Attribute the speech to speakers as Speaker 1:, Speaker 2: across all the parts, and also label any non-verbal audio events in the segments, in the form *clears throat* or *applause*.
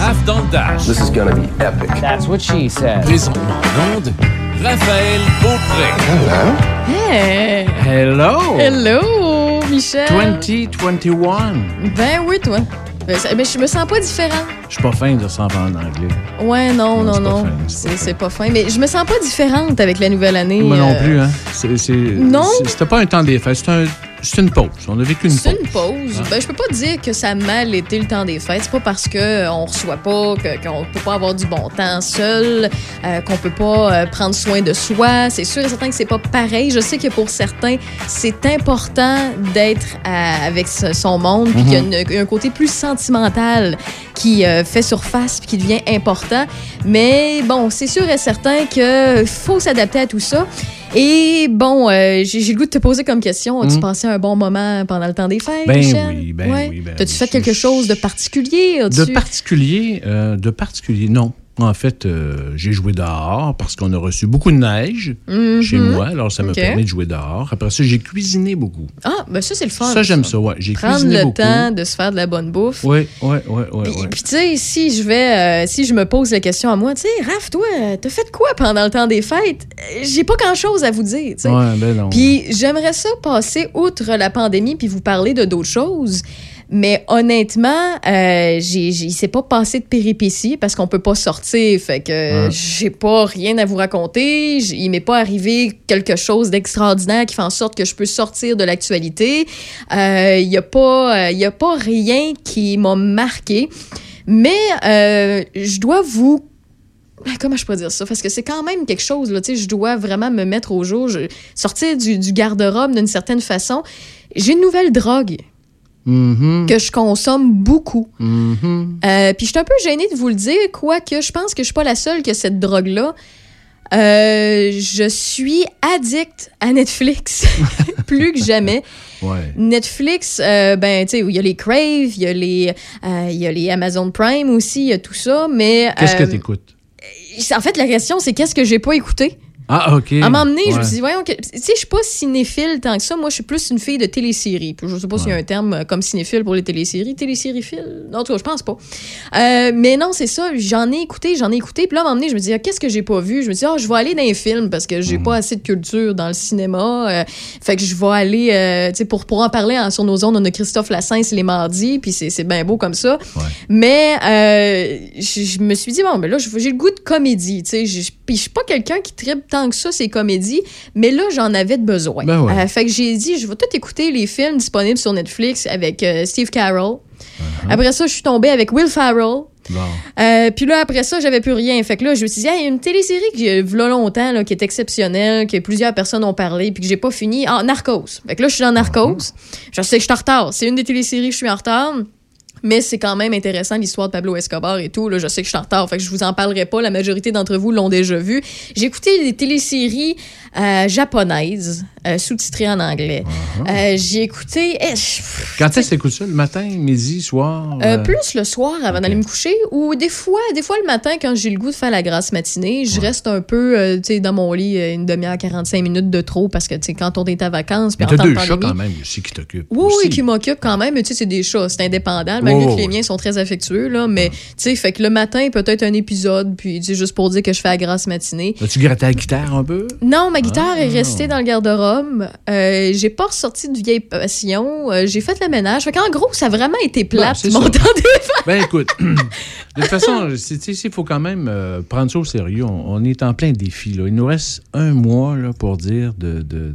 Speaker 1: Raph dans le Dash.
Speaker 2: This is gonna be epic.
Speaker 3: That's what she said.
Speaker 1: Présentement en onde, Raphaël Beaupré.
Speaker 4: Hey!
Speaker 5: Hello!
Speaker 4: Hello, Michel!
Speaker 5: 2021.
Speaker 4: Ben oui, toi. Ben, Mais je me sens pas différent.
Speaker 5: Je suis pas fin de ça en parler en anglais.
Speaker 4: Ouais, non,
Speaker 5: Non,
Speaker 4: non,
Speaker 5: c'est pas
Speaker 4: non.
Speaker 5: fin, c'est pas
Speaker 4: C'est c'est pas fin. Mais je me sens pas différente avec la nouvelle année.
Speaker 5: Moi non
Speaker 4: euh,
Speaker 5: plus, hein.
Speaker 4: Non?
Speaker 5: C'était pas un temps des fêtes, c'était un- c'est une pause. On a vécu une
Speaker 4: C'est
Speaker 5: pause.
Speaker 4: une pause. Ben, je peux pas dire que ça a mal été le temps des fêtes. C'est pas parce qu'on reçoit pas, qu'on peut pas avoir du bon temps seul, euh, qu'on peut pas euh, prendre soin de soi. C'est sûr et certain que c'est pas pareil. Je sais que pour certains, c'est important d'être à- avec ce- son monde, puis qu'il y a une- un côté plus sentimental qui euh, fait surface puis qui devient important. Mais bon, c'est sûr et certain qu'il faut s'adapter à tout ça. Et bon, euh, j'ai le goût de te poser comme question. As-tu
Speaker 5: Mm.
Speaker 4: passé un bon moment pendant le temps des fêtes,
Speaker 5: Ben
Speaker 4: Michel?
Speaker 5: oui, ben oui, ben
Speaker 4: T'as-tu
Speaker 5: oui.
Speaker 4: fait quelque chose de particulier?
Speaker 5: De
Speaker 4: As-tu-
Speaker 5: particulier, euh, de particulier, non. En fait, euh, j'ai joué dehors parce qu'on a reçu beaucoup de neige
Speaker 4: Mhm.
Speaker 5: chez moi, alors ça m'a permis de jouer dehors. Après ça, j'ai cuisiné beaucoup.
Speaker 4: Ah, ben ça, c'est le fun.
Speaker 5: ça, j'aime ça, ouais. J'ai
Speaker 4: Prendre
Speaker 5: cuisiné
Speaker 4: le
Speaker 5: beaucoup.
Speaker 4: temps de se faire de la bonne bouffe.
Speaker 5: Oui, oui, oui, oui.
Speaker 4: Puis, puis, tu sais, si je vais, euh, si je me pose la question à moi, tu sais, Raph, toi, euh, t'as fait quoi pendant le temps des fêtes? J'ai pas grand-chose à vous dire, tu sais.
Speaker 5: Ouais, ben non.
Speaker 4: Puis j'aimerais ça passer outre la pandémie puis vous parler de d'autres choses. Mais honnêtement, euh, j'ai, il s'est pas passé de péripéties parce qu'on peut pas sortir. Fait que
Speaker 5: Ouais.
Speaker 4: j'ai pas rien à vous raconter. Il m'est pas arrivé quelque chose d'extraordinaire qui fait en sorte que je peux sortir de l'actualité. Euh, Il y a pas, euh, y a pas rien qui m'a marqué. Mais euh, je dois vous ah, Comment je peux dire ça? Parce que c'est quand même quelque chose, là, tu sais, je dois vraiment me mettre au jour, je- sortir du, du garde-robe d'une certaine façon. J'ai une nouvelle drogue
Speaker 5: Mhm,
Speaker 4: que je consomme beaucoup.
Speaker 5: mhm.
Speaker 4: Euh, Puis je suis un peu gênée de vous le dire, quoique je pense que je suis pas la seule qui a cette drogue-là. Euh, je suis addict à Netflix, *laughs* plus que jamais.
Speaker 5: Ouais.
Speaker 4: Netflix, euh, ben, tu sais, il y a les Crave, il y, a les, il y a les Amazon Prime aussi, il y a tout ça, mais...
Speaker 5: Qu'est-ce que t'écoutes?
Speaker 4: En fait, la question, c'est qu'est-ce que j'ai pas écouté?
Speaker 5: Ah, OK.
Speaker 4: À un moment donné, je me suis dit, voyons, que- tu sais, je suis pas cinéphile tant que ça. Moi, je suis plus une fille de télésérie. Je sais pas s'il y a un terme euh, comme cinéphile pour les téléséries. Télésérie-phile? En tout cas, je pense pas. Euh, mais non, c'est ça. J'en ai écouté, j'en ai écouté. Puis là, à un moment donné, je me dis, ah, qu'est-ce que j'ai pas vu? Je me dis, ah, je vais aller dans les films parce que j'ai
Speaker 5: Mm.
Speaker 4: pas assez de culture dans le cinéma. Euh, fait que je vais aller, euh, tu sais, pour, pour en parler hein, sur nos ondes, on a Christophe Lassens les mardis. Puis c'est bien beau comme ça.
Speaker 5: Ouais.
Speaker 4: Mais je, me suis dit, bon, ben là, j'ai le goût de comédie, tu sais. Je- Puis je suis pas quelqu'un qui tripe tant que ça, ces comédies. Mais là, j'en avais de besoin.
Speaker 5: Ben ouais.
Speaker 4: Euh, fait que j'ai dit, je vais tout écouter les films disponibles sur Netflix avec euh, Steve Carell.
Speaker 5: Uh-huh.
Speaker 4: Après ça, je suis tombée avec Will Farrell.
Speaker 5: Bon.
Speaker 4: Euh, puis là, après ça, j'avais plus rien. Fait que là, je me suis dit, il y a une télésérie qui a vu longtemps, là, qui est exceptionnelle, que plusieurs personnes ont parlé, puis que j'ai pas fini. Ah, Narcos. Fait que là, je suis dans Narcos. Je sais que je suis en retard. C'est une des téléséries que je suis en retard. Mais c'est quand même intéressant l'histoire de Pablo Escobar et tout. Là, je sais que je suis en retard, fait que je vous en parlerai pas. La majorité d'entre vous l'ont déjà vu. J'ai écouté des téléséries euh, japonaises euh, sous-titrées en anglais. Euh, J'ai écouté. eh, je-
Speaker 5: Quand est-ce que t'écoutes ça? Le matin, midi, soir?
Speaker 4: euh, plus le soir avant d'aller me coucher ou des fois des fois le matin quand j'ai le goût de faire la grasse matinée je reste un peu tu sais dans mon lit une demi-heure 45 minutes de trop parce que tu sais quand on est à vacances
Speaker 5: Mais t'as deux chats quand même aussi qui t'occupent.
Speaker 4: oui,
Speaker 5: aussi.
Speaker 4: oui, qui m'occupent quand même, mais tu sais, c'est des chats, c'est indépendant,
Speaker 5: Oh,
Speaker 4: que les miens sont très affectueux, là, mais tu sais, fait que le matin, peut-être un épisode, puis juste pour dire que je fais la grasse matinée.
Speaker 5: As-tu gratté la guitare un peu?
Speaker 4: Non, ma guitare
Speaker 5: Ah.
Speaker 4: est restée dans le garde-robe. Euh, j'ai pas ressorti de vieille passion. Euh, j'ai fait le ménage. Fait qu'en gros, ça a vraiment été
Speaker 5: Bon,
Speaker 4: plate,
Speaker 5: c'est
Speaker 4: mon temps fêtes.
Speaker 5: Ben écoute, *laughs* *clears throat* de toute façon, il faut quand même euh, prendre ça au sérieux. On, on est en plein défi. Là. Il nous reste un mois là, pour dire de, de, de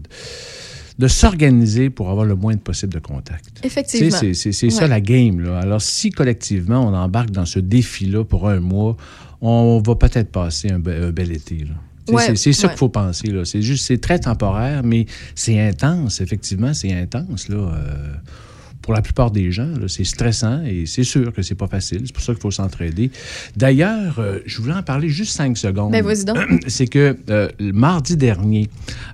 Speaker 5: s'organiser pour avoir le moins possible de contacts. Tu sais,
Speaker 4: Effectivement.
Speaker 5: C'est ça la game. Là. Alors, si collectivement, on embarque dans ce défi-là pour un mois, on va peut-être passer un, be- un bel été. là.
Speaker 4: Ouais,
Speaker 5: c'est ça
Speaker 4: ouais.
Speaker 5: qu'il faut penser. là. C'est juste, c'est très temporaire, mais c'est intense. Effectivement, c'est intense. Là. euh, pour la plupart des gens, c'est stressant et c'est sûr que c'est pas facile. C'est pour ça qu'il faut s'entraider. D'ailleurs, euh, je voulais en parler juste cinq secondes.
Speaker 4: Ben, vas-y donc. *clears throat*
Speaker 5: C'est que euh, le mardi dernier,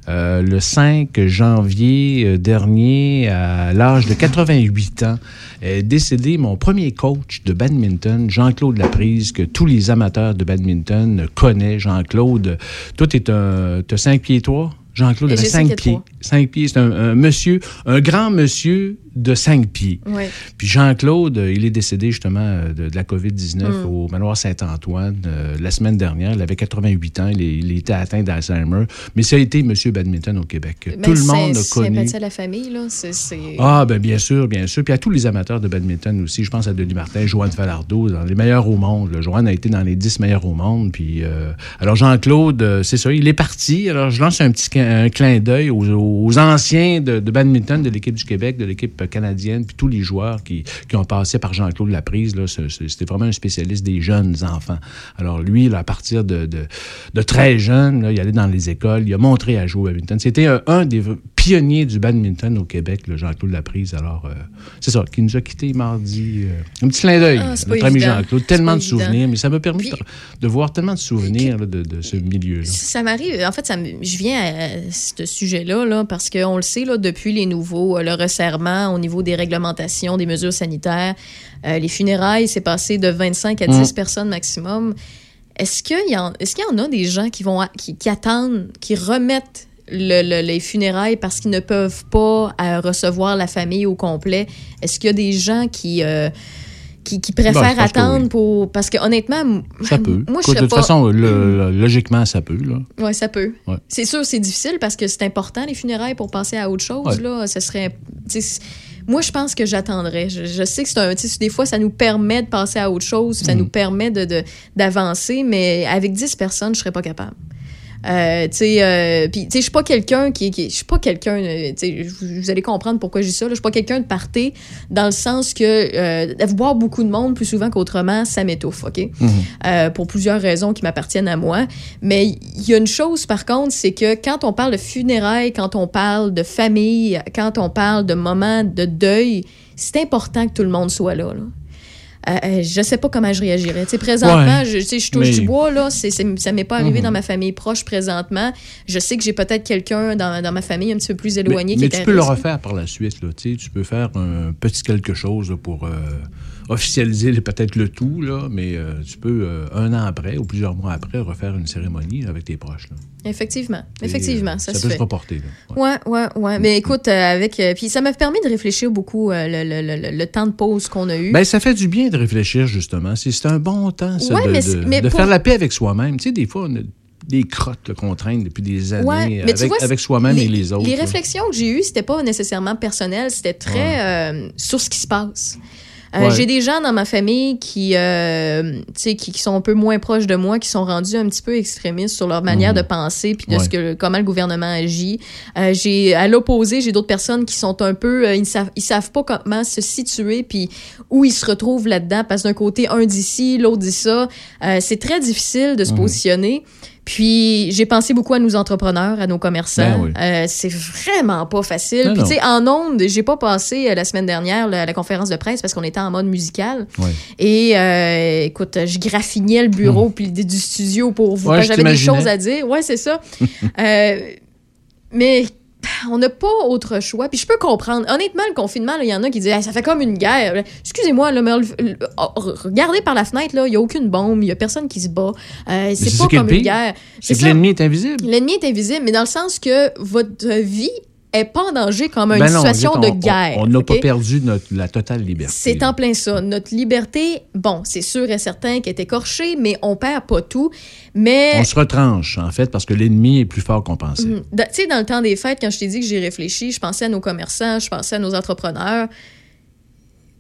Speaker 5: euh, le 5 janvier dernier, à l'âge de 88 ans, est décédé mon premier coach de badminton, Jean-Claude Laprise, que tous les amateurs de badminton connaissent. Jean-Claude, toi, tu as 5 pieds 3? Jean-Claude
Speaker 4: J'ai
Speaker 5: avait
Speaker 4: cinq
Speaker 5: 5
Speaker 4: pieds
Speaker 5: pieds. 5 pieds. C'est un, un monsieur, un grand monsieur de cinq pieds. Puis Jean-Claude, euh, il est décédé justement euh, de, de la COVID-19
Speaker 4: Mm.
Speaker 5: au manoir Saint-Antoine euh, la semaine dernière. Il avait 88 ans, il, est- il était atteint d'Alzheimer. Mais ça a été Monsieur Badminton au Québec. Tout le monde a
Speaker 4: c'est-
Speaker 5: connu.
Speaker 4: à la famille, là. C'est. c'est-
Speaker 5: Ah, ben bien sûr, bien sûr. Puis à tous les amateurs de badminton aussi. Je pense à Denis Martin, Joanne Falardeau, dans les meilleurs au monde. là. Joanne a été dans les 10 meilleurs au monde. Puis, euh, alors, Jean-Claude, c'est ça, il est parti. Alors, je lance un petit un clin d'œil aux, aux anciens de, de badminton de l'équipe du Québec, de l'équipe canadienne, puis tous les joueurs qui, qui ont passé par Jean-Claude Laprise. Là, C'était vraiment un spécialiste des jeunes enfants. Alors, lui, à partir de, de, très jeune, il allait dans les écoles, il a montré à jouer au badminton. C'était un, un des pionniers du badminton au Québec, le Jean-Claude Laprise. Alors, euh, c'est ça, qui nous a quittés mardi. euh, un petit clin d'œil,
Speaker 4: Ah,
Speaker 5: notre ami. Jean-Claude. Tellement de
Speaker 4: évident.
Speaker 5: souvenirs, mais ça m'a permis
Speaker 4: Puis-
Speaker 5: de, de voir tellement de souvenirs là, de, de ce milieu-là.
Speaker 4: Ça m'arrive, en fait, ça je viens à ce sujet-là, là, parce qu'on le sait, là, depuis les nouveaux, euh, le resserrement au niveau des réglementations, des mesures sanitaires, euh, les funérailles, c'est passé de 25 à 10
Speaker 5: Mm.
Speaker 4: personnes maximum. Est-ce qu'il y, en- est-ce qu'il y en a des gens qui, vont, qui attendent, qui remettent le- le- les funérailles parce qu'ils ne peuvent pas euh, recevoir la famille au complet? Est-ce qu'il y a des gens qui... euh, qui, qui préfèrent
Speaker 5: Ben, que
Speaker 4: attendre
Speaker 5: oui.
Speaker 4: pour. Parce que honnêtement,
Speaker 5: Ça peut.
Speaker 4: moi, je
Speaker 5: de toute
Speaker 4: pas.
Speaker 5: façon, le- logiquement, ça peut.
Speaker 4: Oui, ça peut.
Speaker 5: Ouais.
Speaker 4: C'est sûr, c'est difficile parce que c'est important, les funérailles, pour passer à autre chose.
Speaker 5: Ouais.
Speaker 4: Là. Ce serait. Moi, je pense que j'attendrais. Je, je sais que c'est un. Des fois, ça nous permet de passer à autre chose, ça
Speaker 5: Mhm.
Speaker 4: nous permet de, de- d'avancer, mais avec 10 personnes, je serais pas capable. Euh, tu sais, euh, puis, tu sais, je suis pas quelqu'un qui, qui- je suis pas quelqu'un, euh, tu sais, vous, allez comprendre pourquoi je dis ça, je suis pas quelqu'un de parté dans le sens que euh, voir beaucoup de monde plus souvent qu'autrement, ça m'étouffe, ok?
Speaker 5: Mhm.
Speaker 4: Pour plusieurs raisons qui m'appartiennent à moi. Mais il y a une chose, par contre, c'est que quand on parle de funérailles, quand on parle de famille, quand on parle de moments de deuil, c'est important que tout le monde soit là. là. Euh, euh, je sais pas comment je réagirais. Tu sais, présentement,
Speaker 5: Ouais,
Speaker 4: je, tu sais, je touche
Speaker 5: mais-
Speaker 4: du bois, là. C'est, c'est- ça m'est pas arrivé
Speaker 5: Mhm.
Speaker 4: dans ma famille proche présentement. Je sais que j'ai peut-être quelqu'un dans, dans ma famille un petit peu plus
Speaker 5: Mais,
Speaker 4: éloigné qui
Speaker 5: mais
Speaker 4: est
Speaker 5: tu peux le refaire par la suite. Là, tu sais, tu peux faire un petit quelque chose pour euh, officialiser peut-être le tout, là, mais euh, tu peux, euh, un an après ou plusieurs mois après, refaire une cérémonie avec tes proches. là.
Speaker 4: Effectivement.
Speaker 5: Et,
Speaker 4: Effectivement,
Speaker 5: euh,
Speaker 4: ça,
Speaker 5: ça
Speaker 4: se
Speaker 5: peut
Speaker 4: fait.
Speaker 5: se reporter. là. Ouais.
Speaker 4: Ouais, ouais, ouais. Mais écoute, euh, avec. puis ça m'a permis de réfléchir beaucoup le, le- le- le temps de pause qu'on a eu.
Speaker 5: Ben, ça fait du bien de réfléchir, justement. C'est un bon temps, ça,
Speaker 4: Ouais,
Speaker 5: de,
Speaker 4: mais
Speaker 5: de-
Speaker 4: c'est- mais
Speaker 5: de
Speaker 4: pour-
Speaker 5: faire la paix avec soi-même. Tu sais, des fois, on a des crottes qu'on traîne depuis des années
Speaker 4: Ouais, mais tu
Speaker 5: avec, avec soi-même et les autres.
Speaker 4: Les
Speaker 5: là.
Speaker 4: réflexions que j'ai eues, c'était pas nécessairement personnel, c'était très euh, sur ce qui se passe. Euh,
Speaker 5: Ouais.
Speaker 4: J'ai des gens dans ma famille qui, euh, tu sais, qui, qui sont un peu moins proches de moi, qui sont rendus un petit peu extrémistes sur leur manière de penser puis de
Speaker 5: Mhm. Ouais.
Speaker 4: ce que comment le gouvernement agit. Euh, j'ai à l'opposé, j'ai d'autres personnes qui sont un peu, euh, ils savent, ils savent pas comment se situer puis où ils se retrouvent là-dedans parce d'un côté un dit ci, l'autre dit ça. Euh, c'est très difficile de se
Speaker 5: Mhm.
Speaker 4: positionner. Puis j'ai pensé beaucoup à nos entrepreneurs, à nos commerçants.
Speaker 5: Ben oui.
Speaker 4: Euh, c'est vraiment pas facile.
Speaker 5: Non,
Speaker 4: Puis tu sais, en ondes, j'ai pas passé euh, la semaine dernière la, la conférence de presse parce qu'on était en mode musical.
Speaker 5: Ouais.
Speaker 4: Et euh, écoute, je graffinais le bureau puis du studio pour vous.
Speaker 5: Ouais,
Speaker 4: J'avais des choses à dire. Ouais, c'est ça. *laughs* Euh, mais on n'a pas autre choix. Puis je peux comprendre. Honnêtement, le confinement, il y en a qui disent Hey, ça fait comme une guerre. Excusez-moi, oh, regardez par la fenêtre, là, il n'y a aucune bombe, il n'y a personne qui se bat. Euh, c'est pas comme une guerre.
Speaker 5: C'est que l'ennemi est invisible.
Speaker 4: L'ennemi est invisible, mais dans le sens que votre vie est pas en danger comme une
Speaker 5: Ben non,
Speaker 4: situation de guerre.
Speaker 5: On n'a pas perdu notre, la totale liberté.
Speaker 4: C'est en plein ça. Notre liberté, bon, c'est sûr et certain qu'elle est écorchée, mais on perd pas tout. Mais
Speaker 5: On se retranche, en fait, parce que l'ennemi est plus fort qu'on pensait.
Speaker 4: Mhm. Dans- Tu sais, dans le temps des fêtes, quand je t'ai dit que j'ai réfléchi, je pensais à nos commerçants, je pensais à nos entrepreneurs.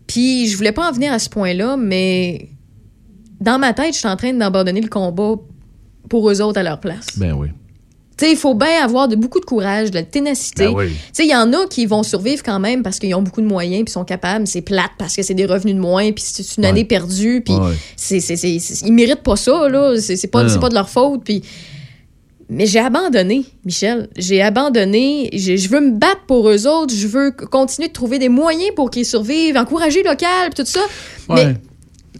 Speaker 4: Puis je voulais pas en venir à ce point-là, mais dans ma tête, je suis en train d'abandonner le combat pour eux autres à leur place.
Speaker 5: Ben oui.
Speaker 4: Il faut bien avoir de, beaucoup de courage, de la ténacité.
Speaker 5: Ben oui.
Speaker 4: Il y en a qui vont survivre quand même parce qu'ils ont beaucoup de moyens puis sont capables. C'est plate parce que c'est des revenus de moins puis c'est une
Speaker 5: Ouais.
Speaker 4: année perdue puis
Speaker 5: Ouais.
Speaker 4: c'est, c'est, c'est- c'est- ils méritent pas ça là. C'est, c'est pas, c'est pas de leur faute puis. Mais j'ai abandonné, Michel. J'ai abandonné. J'ai- Je veux me battre pour eux autres. Je veux continuer de trouver des moyens pour qu'ils survivent, encourager local, tout ça.
Speaker 5: Ouais.
Speaker 4: Mais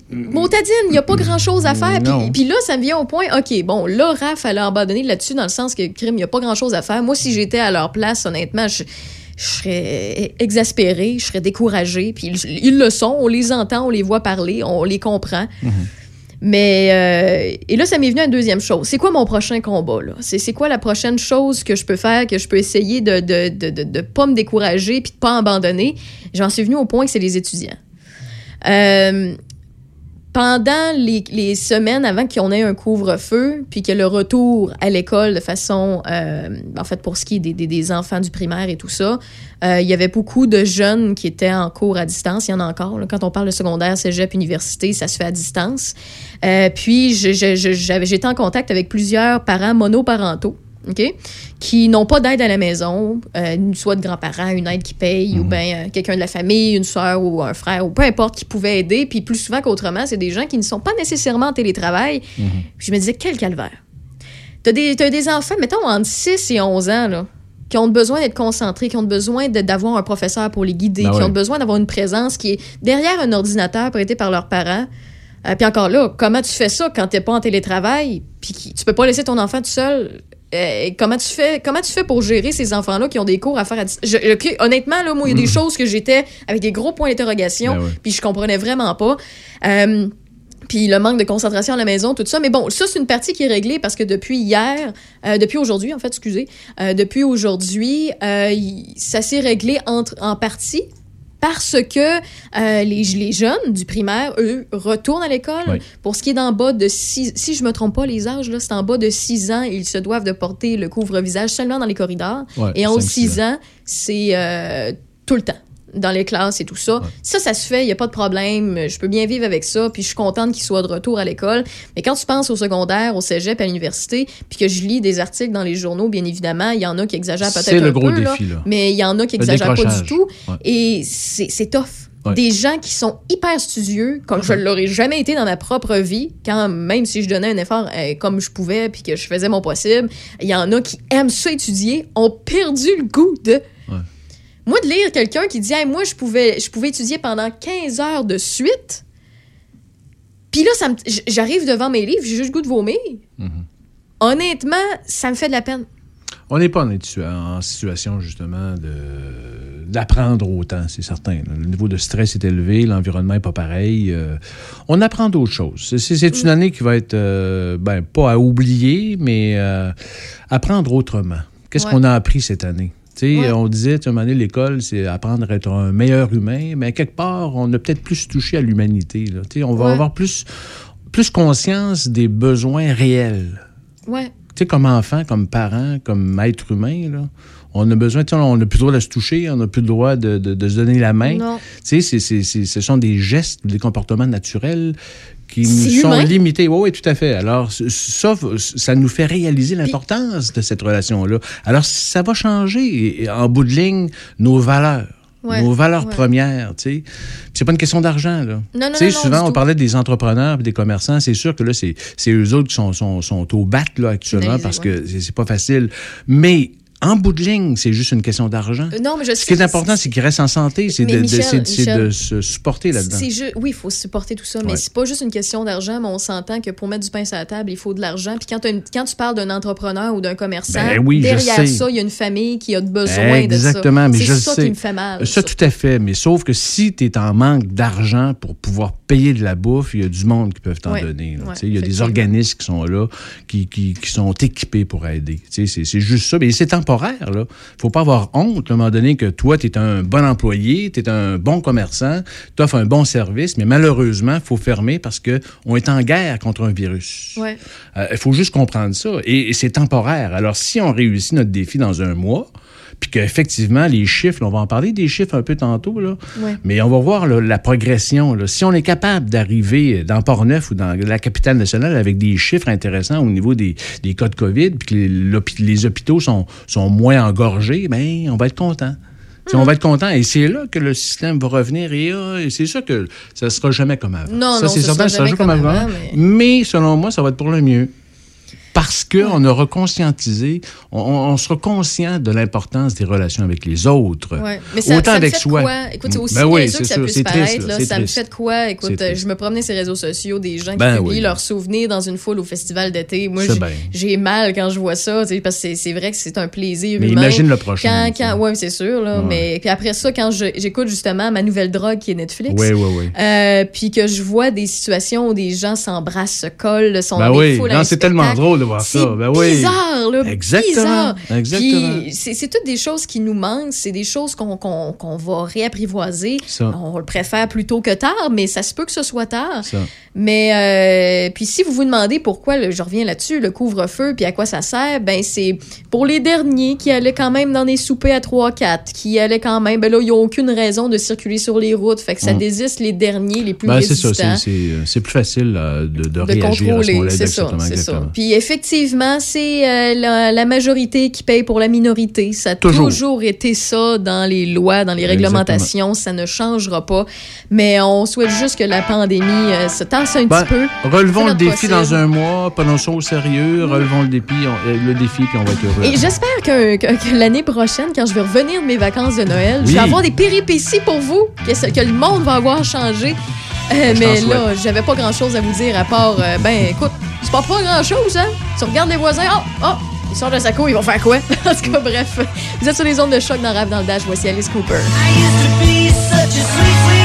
Speaker 4: Montadine, il n'y a pas grand-chose à faire. Puis- là, ça me vient au point, OK, bon, là, Raph, elle a abandonné là-dessus dans le sens que, crime, il n'y a pas grand-chose à faire. Moi, si j'étais à leur place, honnêtement, je, je serais exaspérée, je serais découragée. Puis ils, ils le sont, on les entend, on les voit parler, on les comprend.
Speaker 5: Mhm.
Speaker 4: Mais, euh, et là, ça m'est venu à une deuxième chose. C'est quoi mon prochain combat, là? C'est, c'est quoi la prochaine chose que je peux faire, que je peux essayer de de, de, de, de pas me décourager puis de pas abandonner? J'en suis venu au point que c'est les étudiants. Euh, pendant les, semaines avant qu'on ait un couvre-feu, puis que le retour à l'école de façon, euh, en fait, pour ce qui est des, enfants du primaire et tout ça, euh, il y avait beaucoup de jeunes qui étaient en cours à distance. Il y en a encore. Quand on parle de secondaire, cégep, université, ça se fait à distance. Euh, puis, j'étais en contact avec plusieurs parents monoparentaux. OK? Qui n'ont pas d'aide à la maison, euh, soit de grands-parents, une aide qui paye, ou bien euh, quelqu'un de la famille, une soeur ou un frère, ou peu importe qui pouvait aider. Puis plus souvent qu'autrement, c'est des gens qui ne sont pas nécessairement en télétravail. Puis je me disais, quel calvaire. T'as des, t'as des enfants, mettons, entre 6 et 11 ans, là, qui ont besoin d'être concentrés, qui ont besoin d'avoir un professeur pour les guider,
Speaker 5: Ben
Speaker 4: qui
Speaker 5: ouais.
Speaker 4: ont besoin d'avoir une présence qui est derrière un ordinateur prêté par leurs parents. Euh, puis encore là, comment tu fais ça quand t'es pas en télétravail, puis tu peux pas laisser ton enfant tout seul? Euh, comment tu fais comment tu fais pour gérer ces enfants-là qui ont des cours à faire à? Je- honnêtement, là, moi, il y a des choses que j'étais avec des gros points d'interrogation,
Speaker 5: Ben ouais.
Speaker 4: puis je comprenais vraiment pas. Euh, puis le manque de concentration à la maison, tout ça. Mais bon, ça, c'est une partie qui est réglée parce que depuis hier, euh, depuis aujourd'hui, en fait, excusez, euh, depuis aujourd'hui, euh, ça s'est réglé entre, en partie parce que euh, les, les jeunes du primaire, eux, retournent à l'école.
Speaker 5: Oui.
Speaker 4: Pour ce qui est d'en bas de 6... Si je me trompe pas, les âges, là, c'est en bas de 6 ans, ils se doivent de porter le couvre-visage seulement dans les corridors.
Speaker 5: Ouais,
Speaker 4: Et en haut de
Speaker 5: cinq, six
Speaker 4: 6 ans, c'est euh, tout le temps dans les classes et tout ça.
Speaker 5: Ouais.
Speaker 4: Ça, ça se fait, il n'y a pas de problème. Je peux bien vivre avec ça, puis je suis contente qu'ils soient de retour à l'école. Mais quand tu penses au secondaire, au cégep, à l'université, puis que je lis des articles dans les journaux, bien évidemment, il y en a qui exagèrent peut-être
Speaker 5: C'est
Speaker 4: un
Speaker 5: le gros
Speaker 4: peu,
Speaker 5: défi, là.
Speaker 4: mais il y en a qui
Speaker 5: Le
Speaker 4: exagèrent pas du tout.
Speaker 5: Ouais.
Speaker 4: Et c'est tough.
Speaker 5: Ouais.
Speaker 4: Des gens qui sont hyper studieux, comme je l'aurais jamais été dans ma propre vie, quand même si je donnais un effort euh, comme je pouvais, puis que je faisais mon possible, il y en a qui aiment ça étudier, ont perdu le goût de... Moi, de lire quelqu'un qui dit hey, moi, je pouvais, je pouvais étudier pendant 15 heures de suite. Puis là, ça me- j- j'arrive devant mes livres, j'ai juste le goût de vomir.
Speaker 5: Mm-hmm.
Speaker 4: Honnêtement, ça me fait de la peine.
Speaker 5: On n'est pas en, situ- en situation, justement, de- d'apprendre autant, c'est certain. Le niveau de stress est élevé, l'environnement n'est pas pareil. euh, on apprend d'autres choses. C'est- C'est c'est une année qui va être, euh, ben, pas à oublier, mais euh, apprendre autrement. Qu'est-ce
Speaker 4: Ouais.
Speaker 5: qu'on a appris cette année?
Speaker 4: Ouais.
Speaker 5: On disait, à un moment donné, l'école, c'est apprendre à être un meilleur humain, mais quelque part, on a peut-être plus touché à l'humanité. là. Tu sais, On va
Speaker 4: Ouais.
Speaker 5: avoir plus, plus conscience des besoins réels
Speaker 4: Ouais.
Speaker 5: tu sais, comme enfant, comme parent, comme être humain, là, on a besoin, on n'a plus le droit de se toucher, on n'a plus le droit de, de- de se donner la main.
Speaker 4: Non.
Speaker 5: Tu sais, c'est- c'est- c'est- ce sont des gestes, des comportements naturels qui nous sont limités. Oui, oui, tout à fait. Alors, ça, ça nous fait réaliser l'importance de cette relation-là. Alors, ça va changer, en bout de ligne, nos valeurs.
Speaker 4: Ouais,
Speaker 5: Nos valeurs
Speaker 4: ouais.
Speaker 5: premières, tu sais. C'est pas une question d'argent, là.
Speaker 4: Non, non,
Speaker 5: Tu sais,
Speaker 4: non,
Speaker 5: souvent, on
Speaker 4: tout.
Speaker 5: parlait des entrepreneurs et des commerçants. C'est sûr que là, c'est c'est eux autres qui sont, sont, sont au bat, là, actuellement,
Speaker 4: Finalisé,
Speaker 5: parce que c'est pas facile. Mais en bout de ligne, c'est juste une question d'argent.
Speaker 4: Euh, Non, mais je
Speaker 5: Ce qui est important, c'est qu'ils restent en santé, c'est de, de- se supporter là-dedans.
Speaker 4: Oui, il faut supporter tout ça, mais c'est pas juste une question d'argent, mais on s'entend que pour mettre du pain sur la table, il faut de l'argent. Puis quand, t'as une- quand tu parles d'un entrepreneur ou d'un commerçant,
Speaker 5: Ben oui,
Speaker 4: derrière ça, il y a une famille qui a besoin
Speaker 5: Exactement,
Speaker 4: de ça.
Speaker 5: mais je
Speaker 4: C'est ça
Speaker 5: sais.
Speaker 4: qui me fait mal.
Speaker 5: Ça, tout à fait. Mais sauf que si tu es en manque d'argent pour pouvoir payer de la bouffe, il y a du monde qui peuvent t'en
Speaker 4: Ouais.
Speaker 5: donner. là.
Speaker 4: Ouais,
Speaker 5: il y a des organismes qui sont là, qui, qui, qui sont équipés pour aider. C'est juste ça. Mais c'est temporaire. Il ne faut pas avoir honte à un moment donné que toi, tu es un bon employé, tu es un bon commerçant, tu offres un bon service, mais malheureusement, il faut fermer parce qu'on est en guerre contre un virus.
Speaker 4: Ouais.
Speaker 5: Euh, Il faut juste comprendre ça. Et, et c'est temporaire. Alors, si on réussit notre défi dans un mois, puis qu'effectivement, les chiffres, là, on va en parler des chiffres un peu tantôt, là,
Speaker 4: Ouais.
Speaker 5: mais on va voir là, la progression. là. Si on est capable d'arriver dans Port-Neuf ou dans la capitale nationale avec des chiffres intéressants au niveau des, des cas de COVID, puis que les, hôpitaux sont, sont moins engorgés, bien, on va être content. Sais, On va être content. Et c'est là que le système va revenir. Et, et c'est sûr que ça ne sera jamais comme avant.
Speaker 4: Non,
Speaker 5: ça,
Speaker 4: non,
Speaker 5: c'est
Speaker 4: ce
Speaker 5: certain,
Speaker 4: sera
Speaker 5: ça sera
Speaker 4: jamais
Speaker 5: jamais comme
Speaker 4: comme
Speaker 5: avant.
Speaker 4: avant,
Speaker 5: mais...
Speaker 4: mais-
Speaker 5: selon moi, ça va être pour le mieux. Parce qu'on a reconscientisé, on, on sera conscient de l'importance des relations avec les autres.
Speaker 4: Ouais. Mais ça,
Speaker 5: Autant
Speaker 4: ça me
Speaker 5: avec
Speaker 4: fait
Speaker 5: soi.
Speaker 4: Quoi? Écoute, c'est aussi
Speaker 5: Ben oui,
Speaker 4: que ça
Speaker 5: sûr,
Speaker 4: puisse
Speaker 5: triste,
Speaker 4: paraître.
Speaker 5: là, c'est
Speaker 4: ça me
Speaker 5: triste.
Speaker 4: fait de quoi? Écoute,
Speaker 5: triste.
Speaker 4: je me promenais sur les réseaux sociaux des gens qui
Speaker 5: Ben
Speaker 4: publient
Speaker 5: oui.
Speaker 4: leurs souvenirs dans une foule au festival d'été. Moi, j'ai- mal quand je vois ça, parce que c'est- vrai que c'est un plaisir
Speaker 5: Mais
Speaker 4: humain.
Speaker 5: imagine le prochain,
Speaker 4: Quand, quand, ouais, c'est sûr, là.
Speaker 5: Ouais.
Speaker 4: Mais puis après ça, quand j'écoute justement ma nouvelle drogue qui est Netflix.
Speaker 5: Oui, oui, oui.
Speaker 4: euh, puis que je vois des situations où des gens s'embrassent, se collent, sont
Speaker 5: Ben
Speaker 4: dans des
Speaker 5: oui,
Speaker 4: foules
Speaker 5: c'est tellement drôle de voir ça.
Speaker 4: C'est
Speaker 5: Ben oui.
Speaker 4: bizarre, là.
Speaker 5: Exactement,
Speaker 4: Bizarre.
Speaker 5: exactement.
Speaker 4: Puis c'est toutes des choses qui nous manquent, c'est des choses qu'on va réapprivoiser.
Speaker 5: Ça.
Speaker 4: On le préfère plus tôt que tard, mais ça se peut que ce soit tard.
Speaker 5: Ça.
Speaker 4: Mais euh, puis si vous vous demandez pourquoi, je reviens là-dessus, le couvre-feu, puis à quoi ça sert, ben c'est pour les derniers qui allaient quand même dans des soupers à 3-4, qui allaient quand même, ben là, ils n'ont aucune raison de circuler sur les routes, fait que ça
Speaker 5: Mm.
Speaker 4: désiste les derniers, les plus
Speaker 5: Ben, c'est ça, plus facile euh, de, de
Speaker 4: de
Speaker 5: réagir à ce
Speaker 4: contrôler,
Speaker 5: moment-là.
Speaker 4: c'est ça, c'est. Puis effectivement, c'est euh, la, la majorité qui paye pour la minorité. Ça a toujours.
Speaker 5: Toujours.
Speaker 4: été ça dans les lois, dans les réglementations. Ça ne changera pas. Mais on souhaite juste que la pandémie euh, se tasse un
Speaker 5: Ben,
Speaker 4: petit peu.
Speaker 5: relevons le défi
Speaker 4: possible.
Speaker 5: dans un mois, prenons ça au sérieux, relevons le défi, on- euh, le défi, puis on va être heureux.
Speaker 4: Et j'espère que, que- que l'année prochaine, quand je vais revenir de mes vacances de Noël, je
Speaker 5: Oui.
Speaker 4: vais avoir des péripéties pour vous, que, le monde va avoir changé. Euh,
Speaker 5: Je
Speaker 4: mais là, j'avais pas grand chose à vous dire à part, ben écoute, c'est pas pas grand chose, hein? Tu regardes les voisins, oh, oh, ils sortent de sa cour, ils vont faire quoi? *laughs* en tout cas, bref, vous êtes sur les ondes de choc dans Rave dans le Dash, voici Alice Cooper.
Speaker 2: I used to be such a sweet,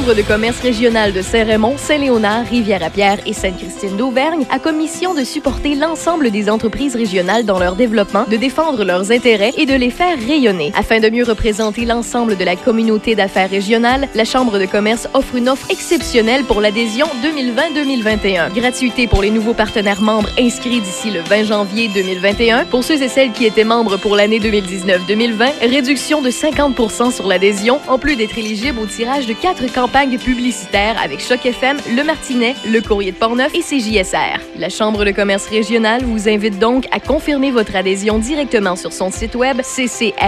Speaker 4: Chambre de commerce régionale de Saint-Raymond, Saint-Léonard, Rivière-à-Pierre et Sainte-Christine d'Auvergne a commission de supporter l'ensemble des entreprises régionales dans leur développement, de défendre leurs intérêts et de les faire rayonner. Afin de mieux représenter l'ensemble de la communauté d'affaires régionale, la Chambre de commerce offre une offre exceptionnelle pour l'adhésion 2020-2021. Gratuité pour les nouveaux partenaires membres inscrits d'ici le 20 janvier 2021. Pour ceux et celles qui étaient membres pour l'année 2019-2020, réduction de 50 sur l'adhésion, en plus d'être éligible au tirage de quatre campagnes publicitaires avec Choc FM, Le Martinet, Le Courrier de Portneuf et CJSR. La Chambre de commerce régionale vous invite donc à confirmer votre adhésion directement sur son site web ccrsr.qc.ca.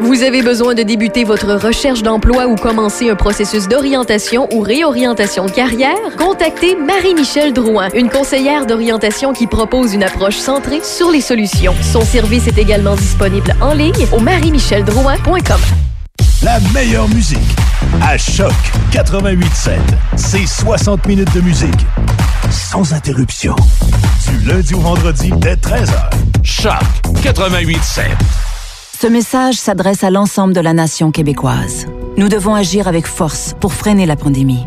Speaker 4: Vous avez besoin de débuter votre recherche d'emploi ou commencer un processus d'orientation ou réorientation de carrière? Contactez Marie-Michel Drouin, une conseillère d'orientation qui propose une approche centrée sur les solutions. Son service est également disponible en ligne au mariemicheldrouin.com.
Speaker 6: La meilleure musique à Choc 88.7. C'est 60 minutes de musique sans interruption. Du lundi au vendredi dès 13h.
Speaker 1: Choc 88.7.
Speaker 7: Ce message s'adresse à l'ensemble de la nation québécoise. Nous devons agir avec force pour freiner la pandémie.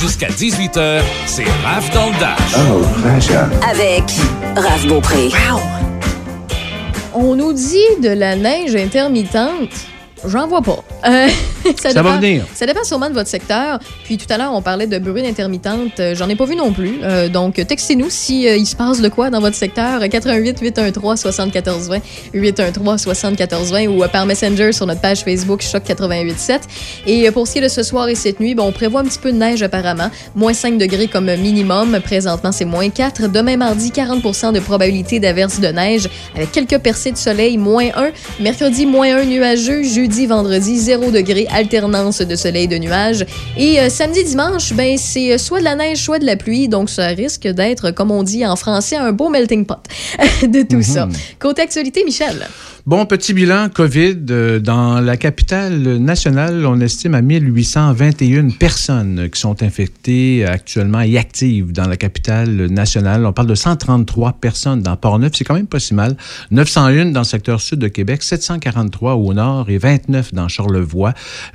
Speaker 1: Jusqu'à 18h, c'est Raph dans le Dash.
Speaker 7: Avec Raph Beaupré.
Speaker 8: On nous dit de la neige intermittente. J'en vois pas.
Speaker 4: Euh, *laughs* ça,
Speaker 5: Ça va
Speaker 4: dépend-
Speaker 5: venir.
Speaker 4: Ça dépend sûrement de votre secteur. Puis tout à l'heure, on parlait de bruit intermittente. Euh, J'en ai pas vu non plus. Euh, donc, textez-nous si euh, il se passe de quoi dans votre secteur. Euh, 88 813 74 20 813 74 20 ou par Messenger sur notre page Facebook Choc 887. Et pour ce qui est de ce soir et cette nuit, ben, on prévoit un petit peu de neige apparemment. Moins 5 degrés comme minimum. Présentement, c'est moins 4. Demain mardi, 40% de probabilité d'averse de neige avec quelques percées de soleil, moins 1. Mercredi, moins 1 nuageux. Jeudi, vendredi, 0 degré, alternance de soleil et de nuages. Et euh, samedi, dimanche, ben, c'est euh, soit de la neige, soit de la pluie. Donc, ça risque d'être, comme on dit en français, un beau melting pot *laughs* de tout ça. Côté actualité, Michel.
Speaker 5: Bon, petit bilan COVID. euh, Dans la capitale nationale, on estime à 1821 personnes qui sont infectées actuellement et actives dans la capitale nationale. On parle de 133 personnes dans Port-Neuf. C'est quand même pas si mal. 901 dans le secteur sud de Québec, 743 au nord et 29 dans Charlevoix.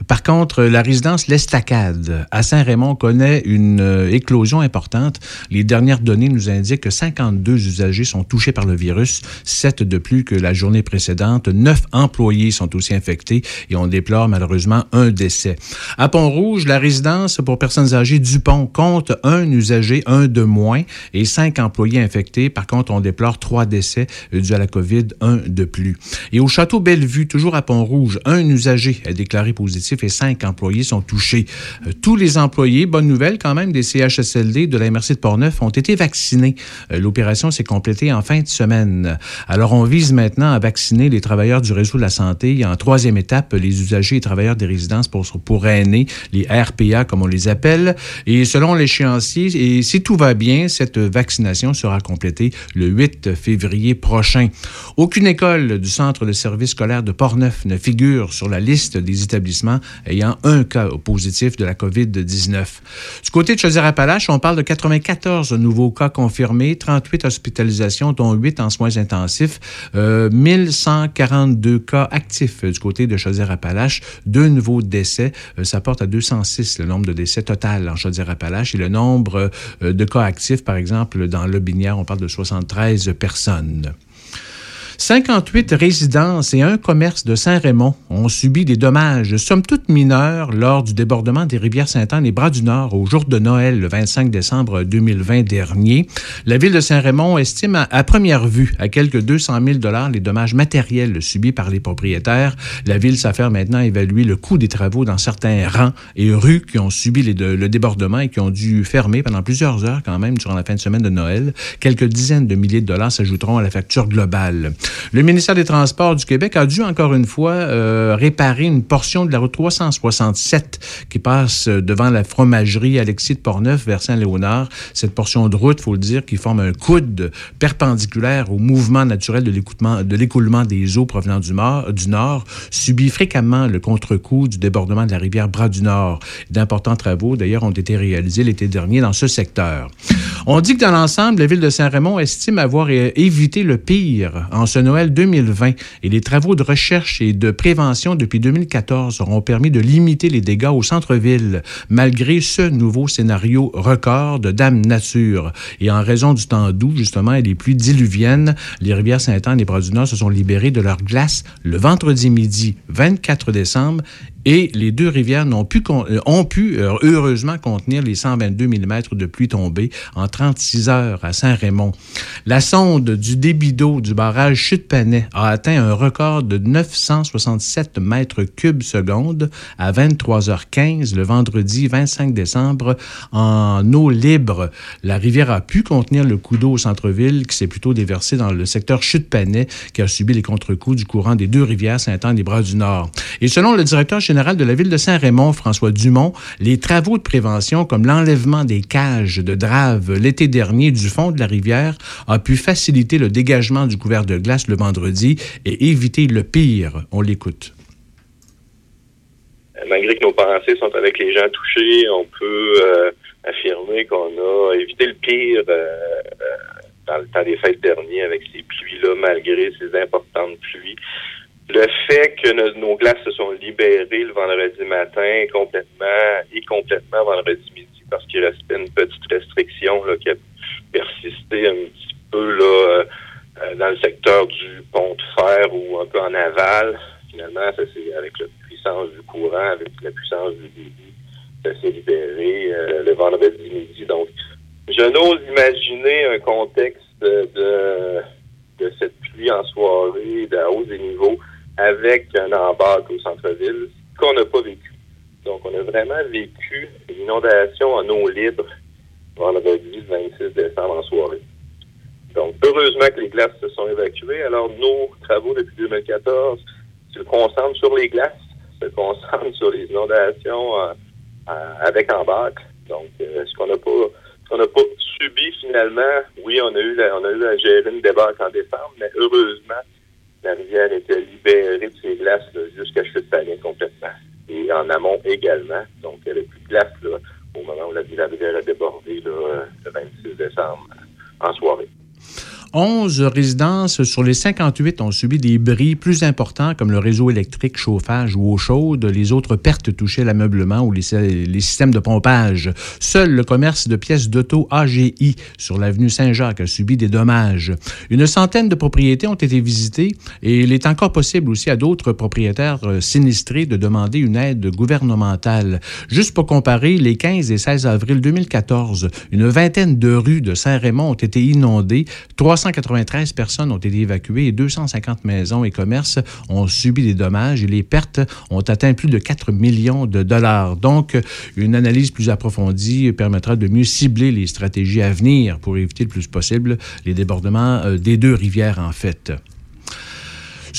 Speaker 5: Par contre, la résidence L'Estacade à Saint-Raymond connaît une euh, éclosion importante. Les dernières données nous indiquent que 52 usagers sont touchés par le virus, 7 de plus que la journée précédente. Neuf employés sont aussi infectés et on déplore malheureusement un décès. À Pont-Rouge, la résidence pour personnes âgées du Pont compte un usager, un de moins, et cinq employés infectés. Par contre, on déplore trois décès dus à la COVID, un de plus. Et au Château Bellevue, toujours à Pont-Rouge, un usager est déclaré positif et cinq employés sont touchés. Euh, Tous les employés, bonne nouvelle quand même, des CHSLD de la MRC de Portneuf ont été vaccinés. Euh, L'opération s'est complétée en fin de semaine. Alors, on vise maintenant à vacciner les travailleurs du réseau de la santé. En troisième étape, les usagers et travailleurs des résidences pour, pour les RPA comme on les appelle. Et selon l'échéancier, et si tout va bien, cette vaccination sera complétée le 8 février prochain. Aucune école du centre de service scolaire de Portneuf ne figure sur la liste des établissements ayant un cas positif de la COVID-19. Du côté de Chaudière-Appalaches, on parle de 94 nouveaux cas confirmés, 38 hospitalisations, dont 8 en soins intensifs, euh, 1142 cas actifs du côté de Chaudière-Appalaches, deux nouveaux décès. Euh, ça porte à 206 le nombre de décès total en Chaudière-Appalaches et le nombre euh, de cas actifs, par exemple, dans le Binière, on parle de 73 personnes. 58 résidences et un commerce de Saint-Raymond ont subi des dommages, somme toute mineurs, lors du débordement des rivières Sainte-Anne et Bras-du-Nord au jour de Noël, le 25 décembre 2020 dernier. La ville de Saint-Raymond estime à, première vue à quelques 200 000 les dommages matériels subis par les propriétaires. La ville s'affaire maintenant à évaluer le coût des travaux dans certains rangs et rues qui ont subi le débordement et qui ont dû fermer pendant plusieurs heures quand même durant la fin de semaine de Noël. Quelques dizaines de milliers de dollars s'ajouteront à la facture globale. Le ministère des Transports du Québec a dû encore une fois euh, réparer une portion de la route 367 qui passe euh, devant la fromagerie Alexis de Portneuf vers Saint-Léonard. Cette portion de route, faut le dire, qui forme un coude perpendiculaire au mouvement naturel de l'écoulement- de l'écoulement des eaux provenant du, nord, subit fréquemment le contre-coup du débordement de la rivière Bras du Nord. D'importants travaux, d'ailleurs, ont été réalisés l'été dernier dans ce secteur. On dit que dans l'ensemble, la ville de Saint-Raymond estime avoir évité le pire en ce Noël 2020 et les travaux de recherche et de prévention depuis 2014 auront permis de limiter les dégâts au centre-ville malgré ce nouveau scénario record de Dame Nature. Et en raison du temps doux, justement, et des pluies diluviennes, les rivières Sainte-Anne et Bras-du-Nord se sont libérées de leur glace le vendredi midi 24 décembre et les deux rivières n'ont pu euh, ont pu euh, heureusement contenir les 122 mm de pluie tombée en 36 heures à Saint-Raymond. La sonde du débit d'eau du barrage Chute-Panay a atteint un record de 967 mètres cubes seconde à 23h15 le vendredi 25 décembre en eau libre. La rivière a pu contenir le coup d'eau au centre-ville qui s'est plutôt déversé dans le secteur Chute-Panay qui a subi les contre-coups du courant des deux rivières Saint-Anne et Bras-du-Nord. Et selon le directeur général de la ville de Saint-Raymond, François Dumont, les travaux de prévention comme l'enlèvement des cages de drave l'été dernier du fond de la rivière a pu faciliter le dégagement du couvert de glace le vendredi et éviter le pire. On l'écoute.
Speaker 9: malgré que nos pensées sont avec les gens touchés, on peut euh, affirmer qu'on a évité le pire euh, euh, dans le temps des fêtes derniers avec ces pluies-là, malgré ces importantes pluies. Le fait que nos, glaces se sont libérées le vendredi matin complètement et complètement vendredi midi parce qu'il restait une petite restriction là, qui a persisté un petit peu là, euh, euh, dans le secteur du pont de fer ou un peu en aval. Finalement, ça c'est avec les puissance du courant, avec la puissance du débit, ça s'est libéré euh, le vendredi midi. Donc, je n'ose imaginer un contexte de, de cette pluie en soirée, la hausse des niveaux, avec un embarque au centre-ville, qu'on n'a pas vécu. Donc, on a vraiment vécu une inondation en eau libre vendredi 26 décembre en soirée. Donc, heureusement que les glaces se sont évacuées. Alors, nos travaux depuis 2014 se concentrent sur les glaces, se concentrent sur les inondations euh, euh, avec embarque. Donc, euh, ce qu'on n'a pas, qu'on n'a pas subi finalement, oui, on a eu la, on a eu une en décembre, mais heureusement, la rivière était libérée de ses glaces jusqu'à chute de complètement. Et en amont également. Donc, n'y avait plus de glace là, au moment où la, la rivière a débordé là, euh, le 26 décembre en soirée.
Speaker 5: 11 résidences sur les 58 ont subi des bris plus importants comme le réseau électrique, chauffage ou eau chaude. Les autres pertes touchaient l'ameublement ou les, systèmes de pompage. Seul le commerce de pièces d'auto AGI sur l'avenue Saint-Jacques a subi des dommages. Une centaine de propriétés ont été visitées et il est encore possible aussi à d'autres propriétaires euh, sinistrés de demander une aide gouvernementale. Juste pour comparer, les 15 et 16 avril 2014, une vingtaine de rues de Saint-Raymond ont été inondées. 393 personnes ont été évacuées et 250 maisons et commerces ont subi des dommages et les pertes ont atteint plus de 4 millions de dollars. Donc, une analyse plus approfondie permettra de mieux cibler les stratégies à venir pour éviter le plus possible les débordements euh, des deux rivières, en fait.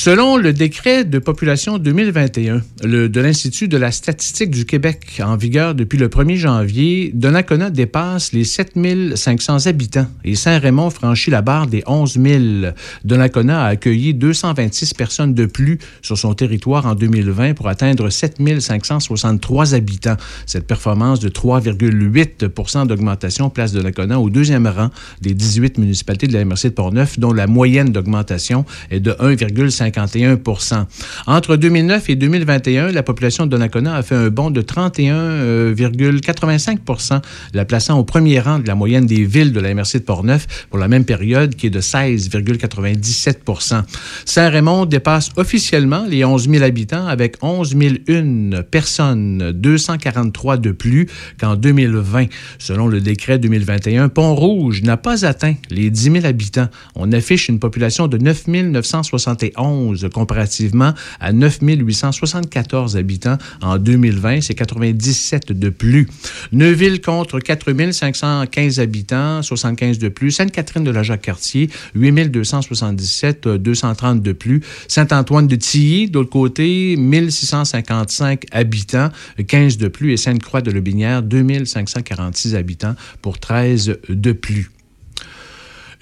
Speaker 5: Selon le décret de population 2021 le, de l'Institut de la statistique du Québec, en vigueur depuis le 1er janvier, Donnacona dépasse les 7500 habitants et Saint-Raymond franchit la barre des 11 000. Donnacona a accueilli 226 personnes de plus sur son territoire en 2020 pour atteindre 7 563 habitants. Cette performance de 3,8 d'augmentation place Donnacona au deuxième rang des 18 municipalités de la MRC de Portneuf, dont la moyenne d'augmentation est de 1,5 51 Entre 2009 et 2021, la population de Donnacona a fait un bond de 31,85% la plaçant au premier rang de la moyenne des villes de la MRC de Portneuf pour la même période, qui est de 16,97% Saint-Raymond dépasse officiellement les 11 000 habitants avec 11 001 personnes, 243 de plus qu'en 2020. Selon le décret 2021, Pont-Rouge n'a pas atteint les 10 000 habitants. On affiche une population de 9 971 comparativement à 9 874 habitants en 2020. C'est 97 de plus. Neuville contre 4 515 habitants, 75 de plus. Sainte-Catherine de la Jacques-Cartier, 8 277, 230 de plus. Saint-Antoine de Tilly, d'autre côté, 1655 habitants, 15 de plus. Et Sainte-Croix de Lobinière, 2546 habitants pour 13 de plus.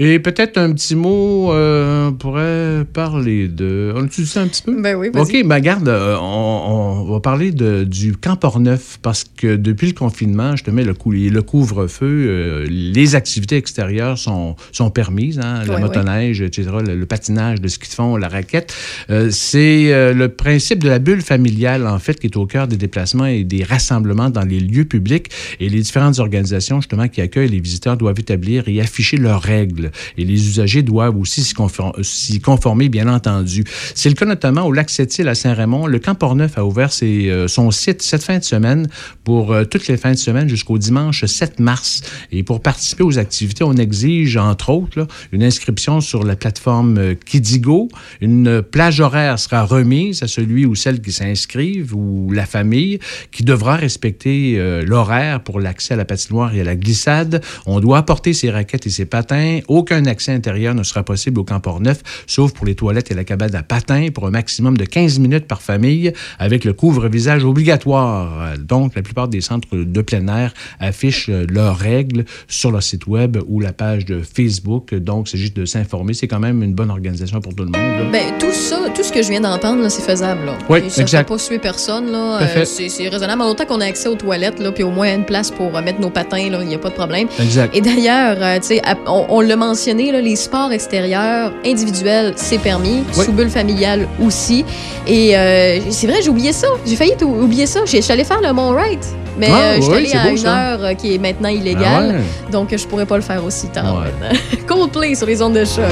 Speaker 5: Et peut-être un petit mot, euh, on pourrait parler de. On utilise ça un petit peu?
Speaker 4: Ben oui,
Speaker 5: OK, ben garde, euh, on, on, va parler de, du camp Portneuf parce que depuis le confinement, je te mets le, cou le couvre-feu, euh, les activités extérieures sont, sont permises, hein, la motoneige, etc., le, le patinage, le ski de fond, la raquette. Euh, C'est euh, le principe de la bulle familiale, en fait, qui est au cœur des déplacements et des rassemblements dans les lieux publics. Et les différentes organisations, justement, qui accueillent les visiteurs doivent établir et afficher leurs règles. Et les usagers doivent aussi s'y conformer, bien entendu. C'est le cas notamment au lac Sept-Îles à Saint-Raymond. Le camp Portneuf a ouvert ses, euh, son site cette fin de semaine pour euh, toutes les fins de semaine jusqu'au dimanche 7 mars. Et pour participer aux activités, on exige, entre autres, une inscription sur la plateforme euh, Kidigo. Une plage horaire sera remise à celui ou celle qui s'inscrivent ou la famille qui devra respecter l'horaire pour l'accès à la patinoire et à la glissade. On doit apporter ses raquettes et ses patins. Aucun accès intérieur ne sera possible au camp Port-Neuf, sauf pour les toilettes et la cabane à patins pour un maximum de 15 minutes par famille avec le couvre-visage obligatoire. Donc, la plupart des centres de plein air affichent euh, leurs règles sur leur site web ou la page de Facebook. Donc, c'est juste de s'informer. C'est quand même une bonne organisation pour tout le monde.
Speaker 4: Ben, tout ça, tout ce que je viens d'entendre, c'est faisable. Là.
Speaker 5: Oui,
Speaker 4: Et ça
Speaker 5: exact.
Speaker 4: fait pas suer personne. Euh, c'est raisonnable. Autant qu'on a accès aux toilettes, là, puis au moins une place pour euh, mettre nos patins, il n'y a pas de problème.
Speaker 5: Exact.
Speaker 4: Et d'ailleurs, euh, on, on l'a mentionné, là, les sports extérieurs individuels, c'est permis.
Speaker 5: Oui.
Speaker 4: Sous bulle familiale aussi. Et euh, c'est vrai, j'ai oublié ça. J'ai failli oublier ça. J'ai- Je suis allée faire le Mont Wright. Mais
Speaker 5: Ah,
Speaker 4: euh, je suis
Speaker 5: oui,
Speaker 4: allée à
Speaker 5: beau,
Speaker 4: une
Speaker 5: ça.
Speaker 4: heure euh, qui est maintenant illégale.
Speaker 5: Ah ouais.
Speaker 4: Donc, je pourrais pas le faire aussi tard
Speaker 5: Ouais.
Speaker 4: maintenant. *laughs* Coldplay sur les ondes de choc.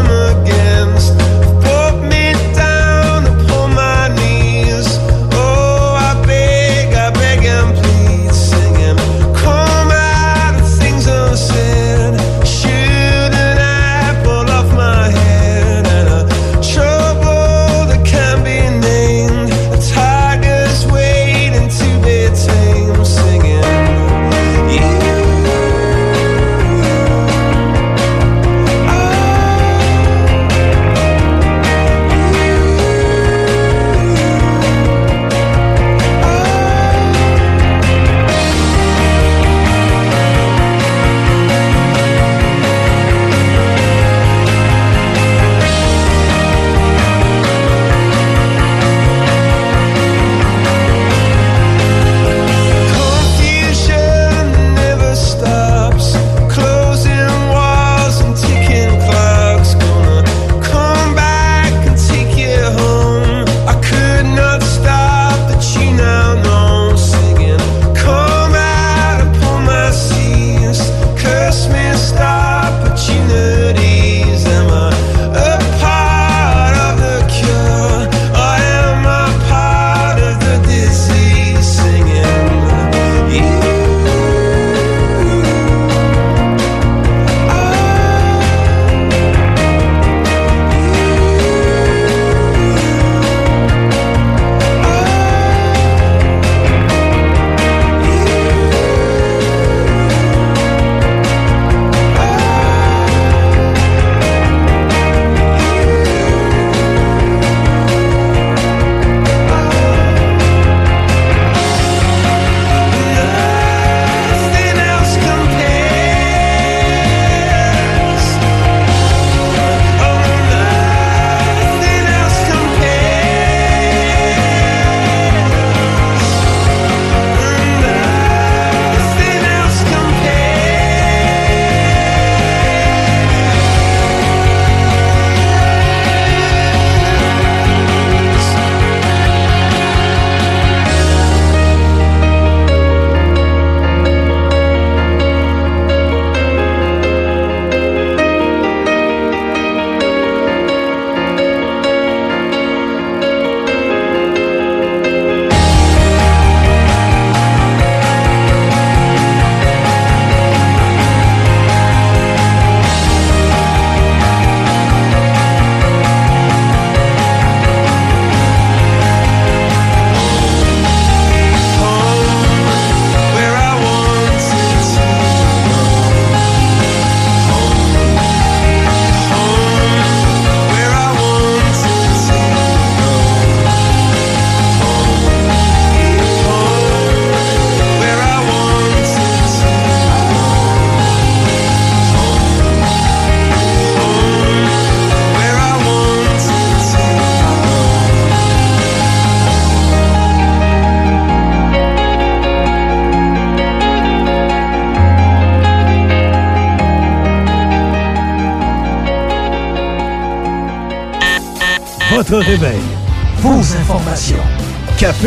Speaker 10: And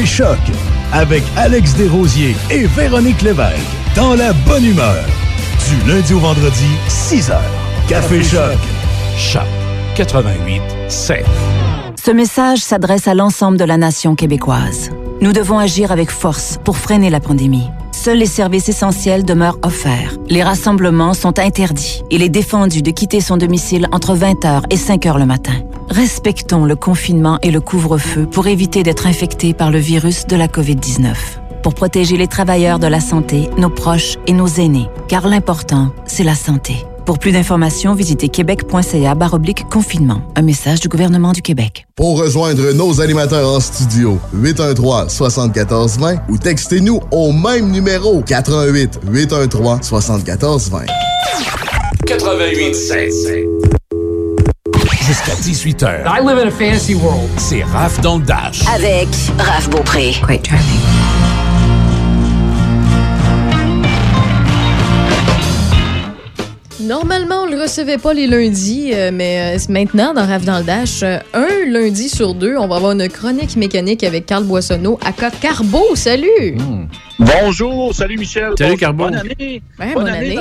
Speaker 6: Café Choc. Avec Alex Desrosiers et Véronique Lévesque. Dans la bonne humeur. Du lundi au vendredi, 6 heures. Café Choc.
Speaker 1: Choc 88 7.
Speaker 7: Ce message s'adresse à l'ensemble de la nation québécoise. Nous devons agir avec force pour freiner la pandémie. Seuls les services essentiels demeurent offerts. Les rassemblements sont interdits. Il est défendu de quitter son domicile entre 20h et 5h le matin. Respectons le confinement et le couvre-feu pour éviter d'être infectés par le virus de la COVID-19. Pour protéger les travailleurs de la santé, nos proches et nos aînés. Car l'important, c'est la santé. Pour plus d'informations, visitez québec.ca baroblique confinement. Un message du gouvernement du Québec.
Speaker 11: Pour rejoindre nos animateurs en studio, 813-7420 ou textez-nous au même numéro 88 813 7420.
Speaker 1: 88 7. Jusqu'à 18h.
Speaker 12: I live in a fantasy world.
Speaker 1: C'est Raph dans le Dash.
Speaker 13: Avec Raph Beaupré.
Speaker 7: Great driving.
Speaker 4: Normalement, on le recevait pas les lundis, euh, mais euh, maintenant, dans Rave dans le Dash, euh, un lundi sur deux, on va avoir une chronique mécanique avec Carl Boissonneau à Côte Carbo. Salut!
Speaker 12: Bonjour, salut Michel.
Speaker 5: Salut,
Speaker 12: Bonjour,
Speaker 5: Carbo.
Speaker 12: Bonne année.
Speaker 4: Ouais,
Speaker 12: bonne, année.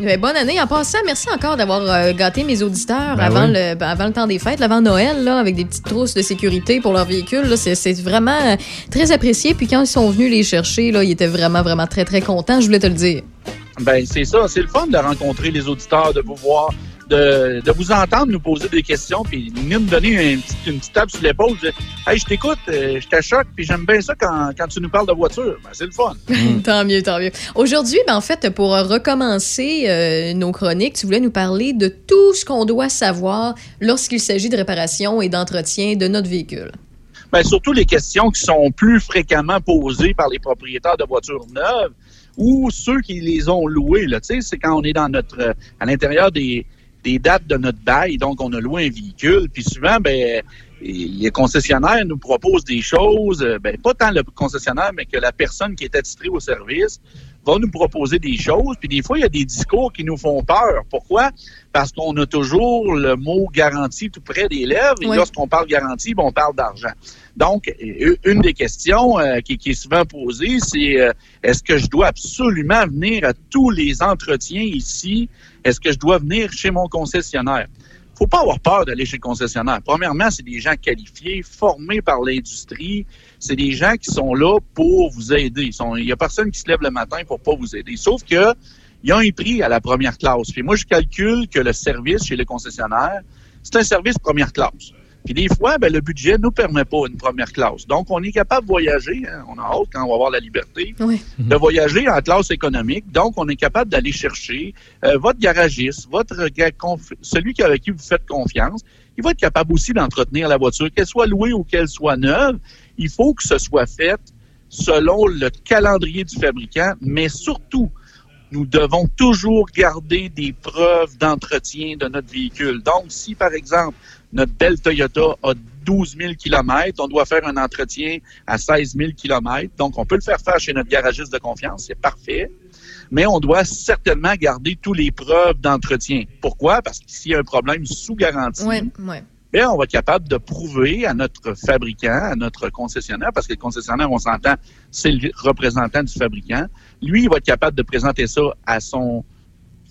Speaker 4: Ben, bonne année. En passant, merci encore d'avoir euh, gâté mes auditeurs
Speaker 5: Ben
Speaker 4: avant,
Speaker 5: oui.
Speaker 4: le, ben, avant le temps des fêtes, avant Noël, là, avec des petites trousses de sécurité pour leur véhicule. C'est c'est vraiment euh, très apprécié. Puis quand ils sont venus les chercher, là, ils étaient vraiment, vraiment très, très contents. Je voulais te le dire.
Speaker 12: Ben, c'est ça. C'est le fun de rencontrer les auditeurs, de vous voir, de, de vous entendre nous poser des questions, puis venir nous donner une petite, une petite tape sur l'épaule. Hey, je t'écoute, euh, je t'achoque, puis j'aime bien ça quand, quand tu nous parles de voiture. Ben, c'est le fun. *laughs*
Speaker 4: tant mieux, tant mieux. Aujourd'hui, ben, en fait, pour recommencer euh, nos chroniques, tu voulais nous parler de tout ce qu'on doit savoir lorsqu'il s'agit de réparation et d'entretien de notre véhicule.
Speaker 12: Ben, surtout les questions qui sont plus fréquemment posées par les propriétaires de voitures neuves ou ceux qui les ont sais, C'est quand on est dans notre euh, à l'intérieur des, des dates de notre bail, donc on a loué un véhicule, puis souvent, ben, les concessionnaires nous proposent des choses, euh, ben, pas tant le concessionnaire, mais que la personne qui est attitrée au service va nous proposer des choses. Puis des fois, il y a des discours qui nous font peur. Pourquoi? Parce qu'on a toujours le mot garantie tout près des lèvres. Et lorsqu'on parle garantie, ben, on parle d'argent. Donc, euh, une des questions euh, qui, qui est souvent posée, c'est euh, est-ce que je dois absolument venir à tous les entretiens ici? Est-ce que je dois venir chez mon concessionnaire? faut pas avoir peur d'aller chez le concessionnaire. Premièrement, c'est des gens qualifiés, formés par l'industrie. C'est des gens qui sont là pour vous aider. Il y a personne qui se lève le matin pour pas vous aider. Sauf que il y a un prix à la première classe. Puis moi, je calcule que le service chez le concessionnaire, c'est un service première classe. Puis des fois, ben, le budget nous permet pas une première classe. Donc, on est capable de voyager. hein. On a hâte quand on va avoir la liberté de voyager en classe économique. Donc, on est capable d'aller chercher euh, votre garagiste, votre celui qui- avec qui vous faites confiance. Il va être capable aussi d'entretenir la voiture, qu'elle soit louée ou qu'elle soit neuve. Il faut que ce soit fait selon le calendrier du fabricant, mais surtout, nous devons toujours garder des preuves d'entretien de notre véhicule. Donc, si par exemple, notre belle Toyota a 12 000 km, on doit faire un entretien à 16 000 km. Donc, on peut le faire faire chez notre garagiste de confiance, c'est parfait. Mais on doit certainement garder tous les preuves d'entretien. Pourquoi? Parce que s'il y a un problème sous garantie,
Speaker 4: Ouais, ouais.
Speaker 12: bien, on va être capable de prouver à notre fabricant, à notre concessionnaire, parce que le concessionnaire, on s'entend, c'est le représentant du fabricant. Lui, il va être capable de présenter ça à son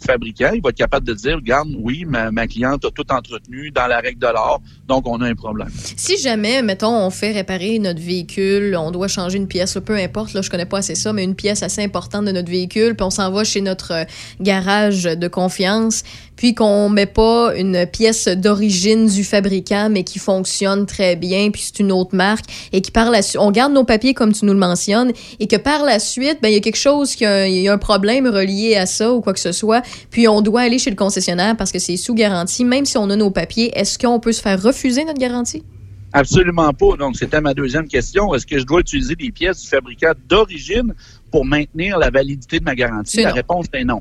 Speaker 12: fabricant. Il va être capable de dire, regarde, oui, ma, cliente a tout entretenu dans la règle de l'art, donc on a un problème.
Speaker 4: Si jamais, mettons, on fait réparer notre véhicule, on doit changer une pièce, peu importe, là, je connais pas assez ça, mais une pièce assez importante de notre véhicule, puis on s'en va chez notre euh, garage de confiance, puis qu'on met pas une pièce d'origine du fabricant, mais qui fonctionne très bien, puis c'est une autre marque, et qui par la suite, on garde nos papiers comme tu nous le mentionnes, et que par la suite, ben, il y a quelque chose, qui a, il y a un problème relié à ça ou quoi que ce soit, puis on doit aller chez le concessionnaire parce que c'est sous garantie, même si on a nos papiers, est-ce qu'on peut se faire refuser notre garantie?
Speaker 12: Absolument pas. Donc, c'était ma deuxième question. Est-ce que je dois utiliser des pièces du fabricant d'origine pour maintenir la validité de ma garantie? La
Speaker 4: non.
Speaker 12: réponse est non.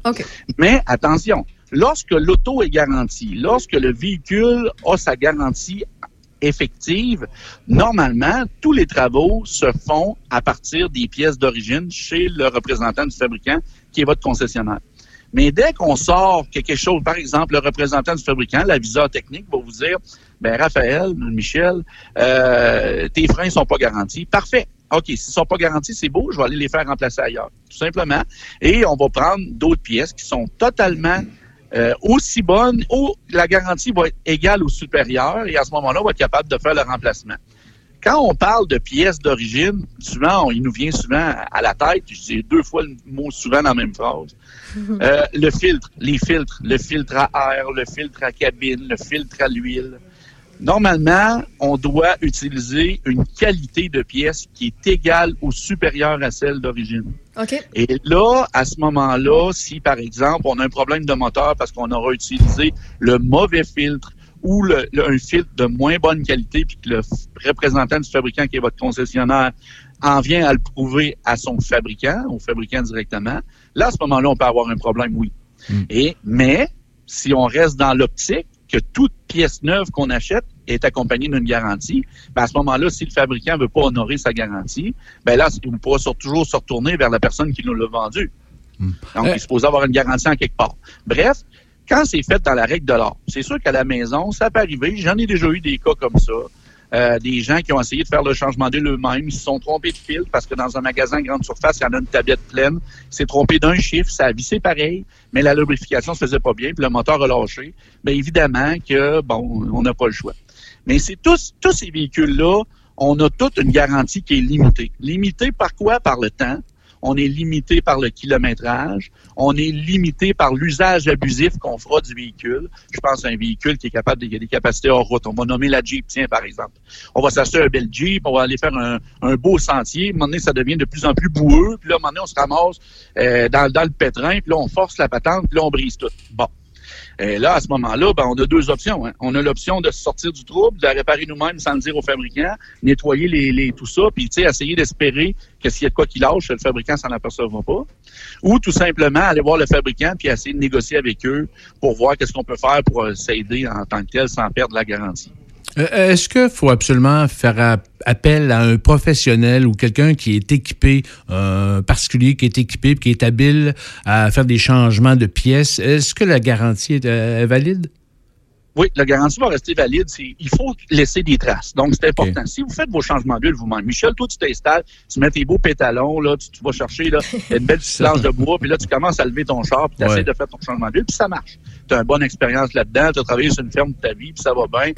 Speaker 12: Mais attention, lorsque l'auto est garantie, lorsque le véhicule a sa garantie effective, normalement, tous les travaux se font à partir des pièces d'origine chez le représentant du fabricant qui est votre concessionnaire. Mais dès qu'on sort quelque chose, par exemple, le représentant du fabricant, l'aviseur technique va vous dire, ben Raphaël, Michel, euh, tes freins sont pas garantis. Parfait. OK, s'ils sont pas garantis, c'est beau, je vais aller les faire remplacer ailleurs, tout simplement. Et on va prendre d'autres pièces qui sont totalement euh, aussi bonnes, ou la garantie va être égale ou supérieure, et à ce moment-là, on va être capable de faire le remplacement. Quand on parle de pièces d'origine, souvent, il nous vient souvent à la tête, je dis deux fois le mot souvent dans la même phrase, euh, le filtre, les filtres, le filtre à air, le filtre à cabine, le filtre à l'huile. Normalement, on doit utiliser une qualité de pièce qui est égale ou supérieure à celle d'origine.
Speaker 4: OK.
Speaker 12: Et là, à ce moment-là, si par exemple on a un problème de moteur parce qu'on aura utilisé le mauvais filtre ou le, le- un filtre de moins bonne qualité, puis que le représentant du fabricant qui est votre concessionnaire en vient à le prouver à son fabricant, au fabricant directement, là, à ce moment-là, on peut avoir un problème, oui. Et, mais, si on reste dans l'optique que toute pièce neuve qu'on achète est accompagnée d'une garantie, ben à ce moment-là, si le fabricant veut pas honorer sa garantie, ben là, on pourra sur- toujours se retourner vers la personne qui nous l'a vendu. Donc, il est supposé avoir une garantie en quelque part. Bref, quand c'est fait dans la règle de l'art, c'est sûr qu'à la maison, ça peut arriver. J'en ai déjà eu des cas comme ça. Euh, des gens qui ont essayé de faire le changement d'huile eux-mêmes, ils se sont trompés de fil parce que dans un magasin grande surface, il y en a une tablette pleine. S'est trompé d'un chiffre, ça a vissé pareil, mais la lubrification se faisait pas bien, puis le moteur a lâché. Bien évidemment que, bon, on n'a pas le choix. Mais c'est tous, tous ces véhicules-là, on a toute une garantie qui est limitée. Limitée par quoi? Par le temps. On est limité par le kilométrage. On est limité par l'usage abusif qu'on fera du véhicule. Je pense à un véhicule qui est capable de, qui des capacités hors route. On va nommer la Jeep, tiens, par exemple. On va s'acheter un bel Jeep, on va aller faire un, beau sentier. À un moment donné, ça devient de plus en plus boueux. Puis là, à un moment donné, on se ramasse euh, dans le pétrin. Puis là, on force la patente. Puis là, on brise tout. Bon. Et là, à ce moment-là, ben, on a deux options. hein. On a l'option de sortir du trouble, de la réparer nous-mêmes sans le dire au fabricant, nettoyer les, les- tout ça, puis essayer d'espérer que s'il y a de quoi qui lâche, le fabricant s'en apercevra pas. Ou tout simplement aller voir le fabricant puis essayer de négocier avec eux pour voir qu'est-ce qu'on peut faire pour euh, s'aider en tant que tel sans perdre la garantie.
Speaker 5: Euh, Est-ce qu'il faut absolument faire appel à un professionnel ou quelqu'un qui est équipé, un particulier qui est équipé, qui est habile à faire des changements de pièces? Est-ce que la garantie est, euh, est valide?
Speaker 12: Oui, la garantie va rester valide. Il faut laisser des traces. Donc, c'est important. Si vous faites vos changements d'huile vous-même, Michel, toi, tu t'installes, tu mets tes beaux pétalons, là, tu, tu vas chercher là, *laughs* une belle planche de bois, puis là, tu commences à lever ton char, puis tu essaies
Speaker 5: Ouais.
Speaker 12: de faire ton changement d'huile, puis ça marche. Tu as une bonne expérience là-dedans, tu as travaillé sur une ferme de ta vie, puis ça va bien.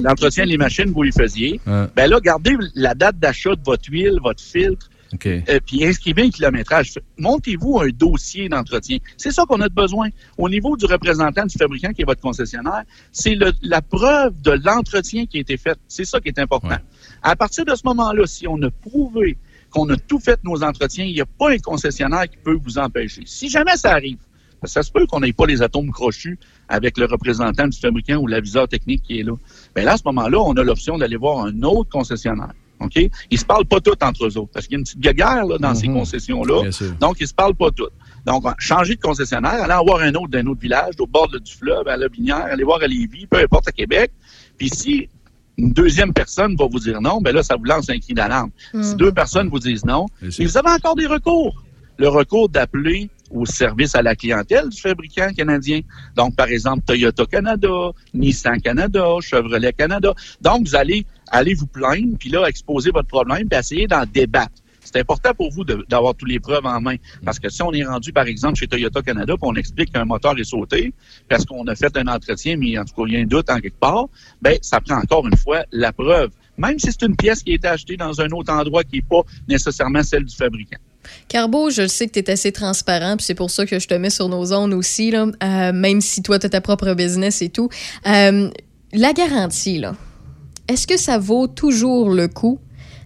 Speaker 12: *laughs* L'entretien des machines, vous les faisiez.
Speaker 5: Ouais.
Speaker 12: Ben là, gardez la date d'achat de votre huile, votre filtre,
Speaker 5: OK.
Speaker 12: euh, puis inscrivez un kilométrage. Montez-vous un dossier d'entretien. C'est ça qu'on a de besoin. Au niveau du représentant du fabricant qui est votre concessionnaire, c'est la preuve de l'entretien qui a été fait. C'est ça qui est important. À partir de ce moment-là, si on a prouvé qu'on a tout fait nos entretiens, il n'y a pas un concessionnaire qui peut vous empêcher. Si jamais ça arrive, parce que ça se peut qu'on n'ait pas les atomes crochus avec le représentant du fabricant ou l'aviseur technique qui est là. Mais là, à ce moment-là, on a l'option d'aller voir un autre concessionnaire. OK? Ils se parlent pas tous entre eux autres. Parce qu'il y a une petite guerre là, dans ces concessions-là.
Speaker 5: Bien sûr.
Speaker 12: Donc, ils se parlent pas tous. Donc, changer de concessionnaire, aller en voir un autre d'un autre village, au bord du fleuve, à la Binière, aller voir à Lévis, peu importe à Québec. Puis si une deuxième personne va vous dire non, ben là, ça vous lance un cri d'alarme. Si
Speaker 5: Mhm.
Speaker 12: deux personnes vous disent non, mais vous avez encore des recours. Le recours d'appeler au service à la clientèle du fabricant canadien. Donc, par exemple, Toyota Canada, Nissan Canada, Chevrolet Canada. Donc, vous allez aller vous plaindre, puis là, exposer votre problème, puis essayer d'en débattre. C'est important pour vous d'avoir toutes les preuves en main. Parce que si on est rendu, par exemple, chez Toyota Canada, puis on explique qu'un moteur est sauté, parce qu'on a fait un entretien, mais en tout cas, il y doute en quelque part, ben, ça prend encore une fois la preuve. Même si c'est une pièce qui a été achetée dans un autre endroit qui n'est pas nécessairement celle du fabricant.
Speaker 4: Carbo, je sais que tu es assez transparent, puis c'est pour ça que je te mets sur nos zones aussi, là, euh, même si toi, tu as ta propre business et tout. Euh, la garantie, là, est-ce que ça vaut toujours le coup?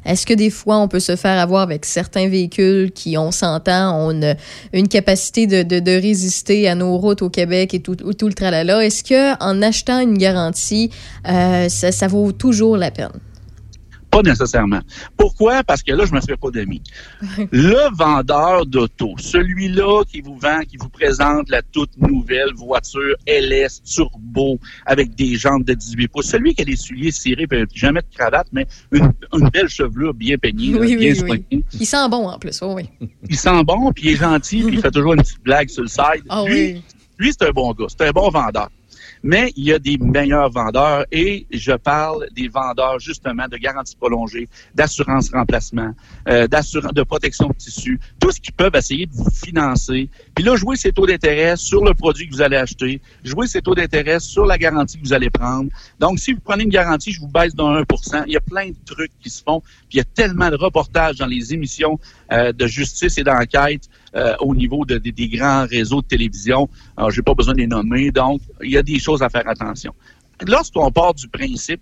Speaker 4: Est-ce que des fois, on peut se faire avoir avec certains véhicules qui, on s'entend, ont une, une capacité de, résister à nos routes au Québec et tout, tout le tralala? Est-ce que en achetant une garantie, euh, ça vaut toujours la peine?
Speaker 12: Pas nécessairement. Pourquoi? Parce que là, je me ferai pas d'amis. *laughs* Le vendeur d'auto, celui-là qui vous vend, qui vous présente la toute nouvelle voiture LS Turbo avec des jantes de 18 pouces, celui qui a les souliers cirés, jamais de cravate, mais une, une belle chevelure bien peignée, là,
Speaker 4: Oui,
Speaker 12: bien
Speaker 4: oui,
Speaker 12: soignée.
Speaker 4: oui. Il sent bon en plus, oh oui. *laughs*
Speaker 12: Il sent bon, puis il est gentil, puis il fait toujours une petite blague sur le side.
Speaker 4: Ah
Speaker 12: lui,
Speaker 4: oui.
Speaker 12: lui c'est un bon gars, c'est un bon vendeur. Mais il y a des meilleurs vendeurs et je parle des vendeurs justement de garantie prolongée, d'assurance remplacement, euh, d'assurance de protection de tissu, tout ce qu'ils peuvent essayer de vous financer. Puis là, jouer ses taux d'intérêt sur le produit que vous allez acheter, jouer ses taux d'intérêt sur la garantie que vous allez prendre. Donc, si vous prenez une garantie, je vous baisse d'un 1% Il y a plein de trucs qui se font. Puis il y a tellement de reportages dans les émissions euh, de justice et d'enquête euh, au niveau de- de- des grands réseaux de télévision. Alors, j'ai pas besoin de les nommer. Donc, il y a des choses à faire attention. Lorsqu'on part du principe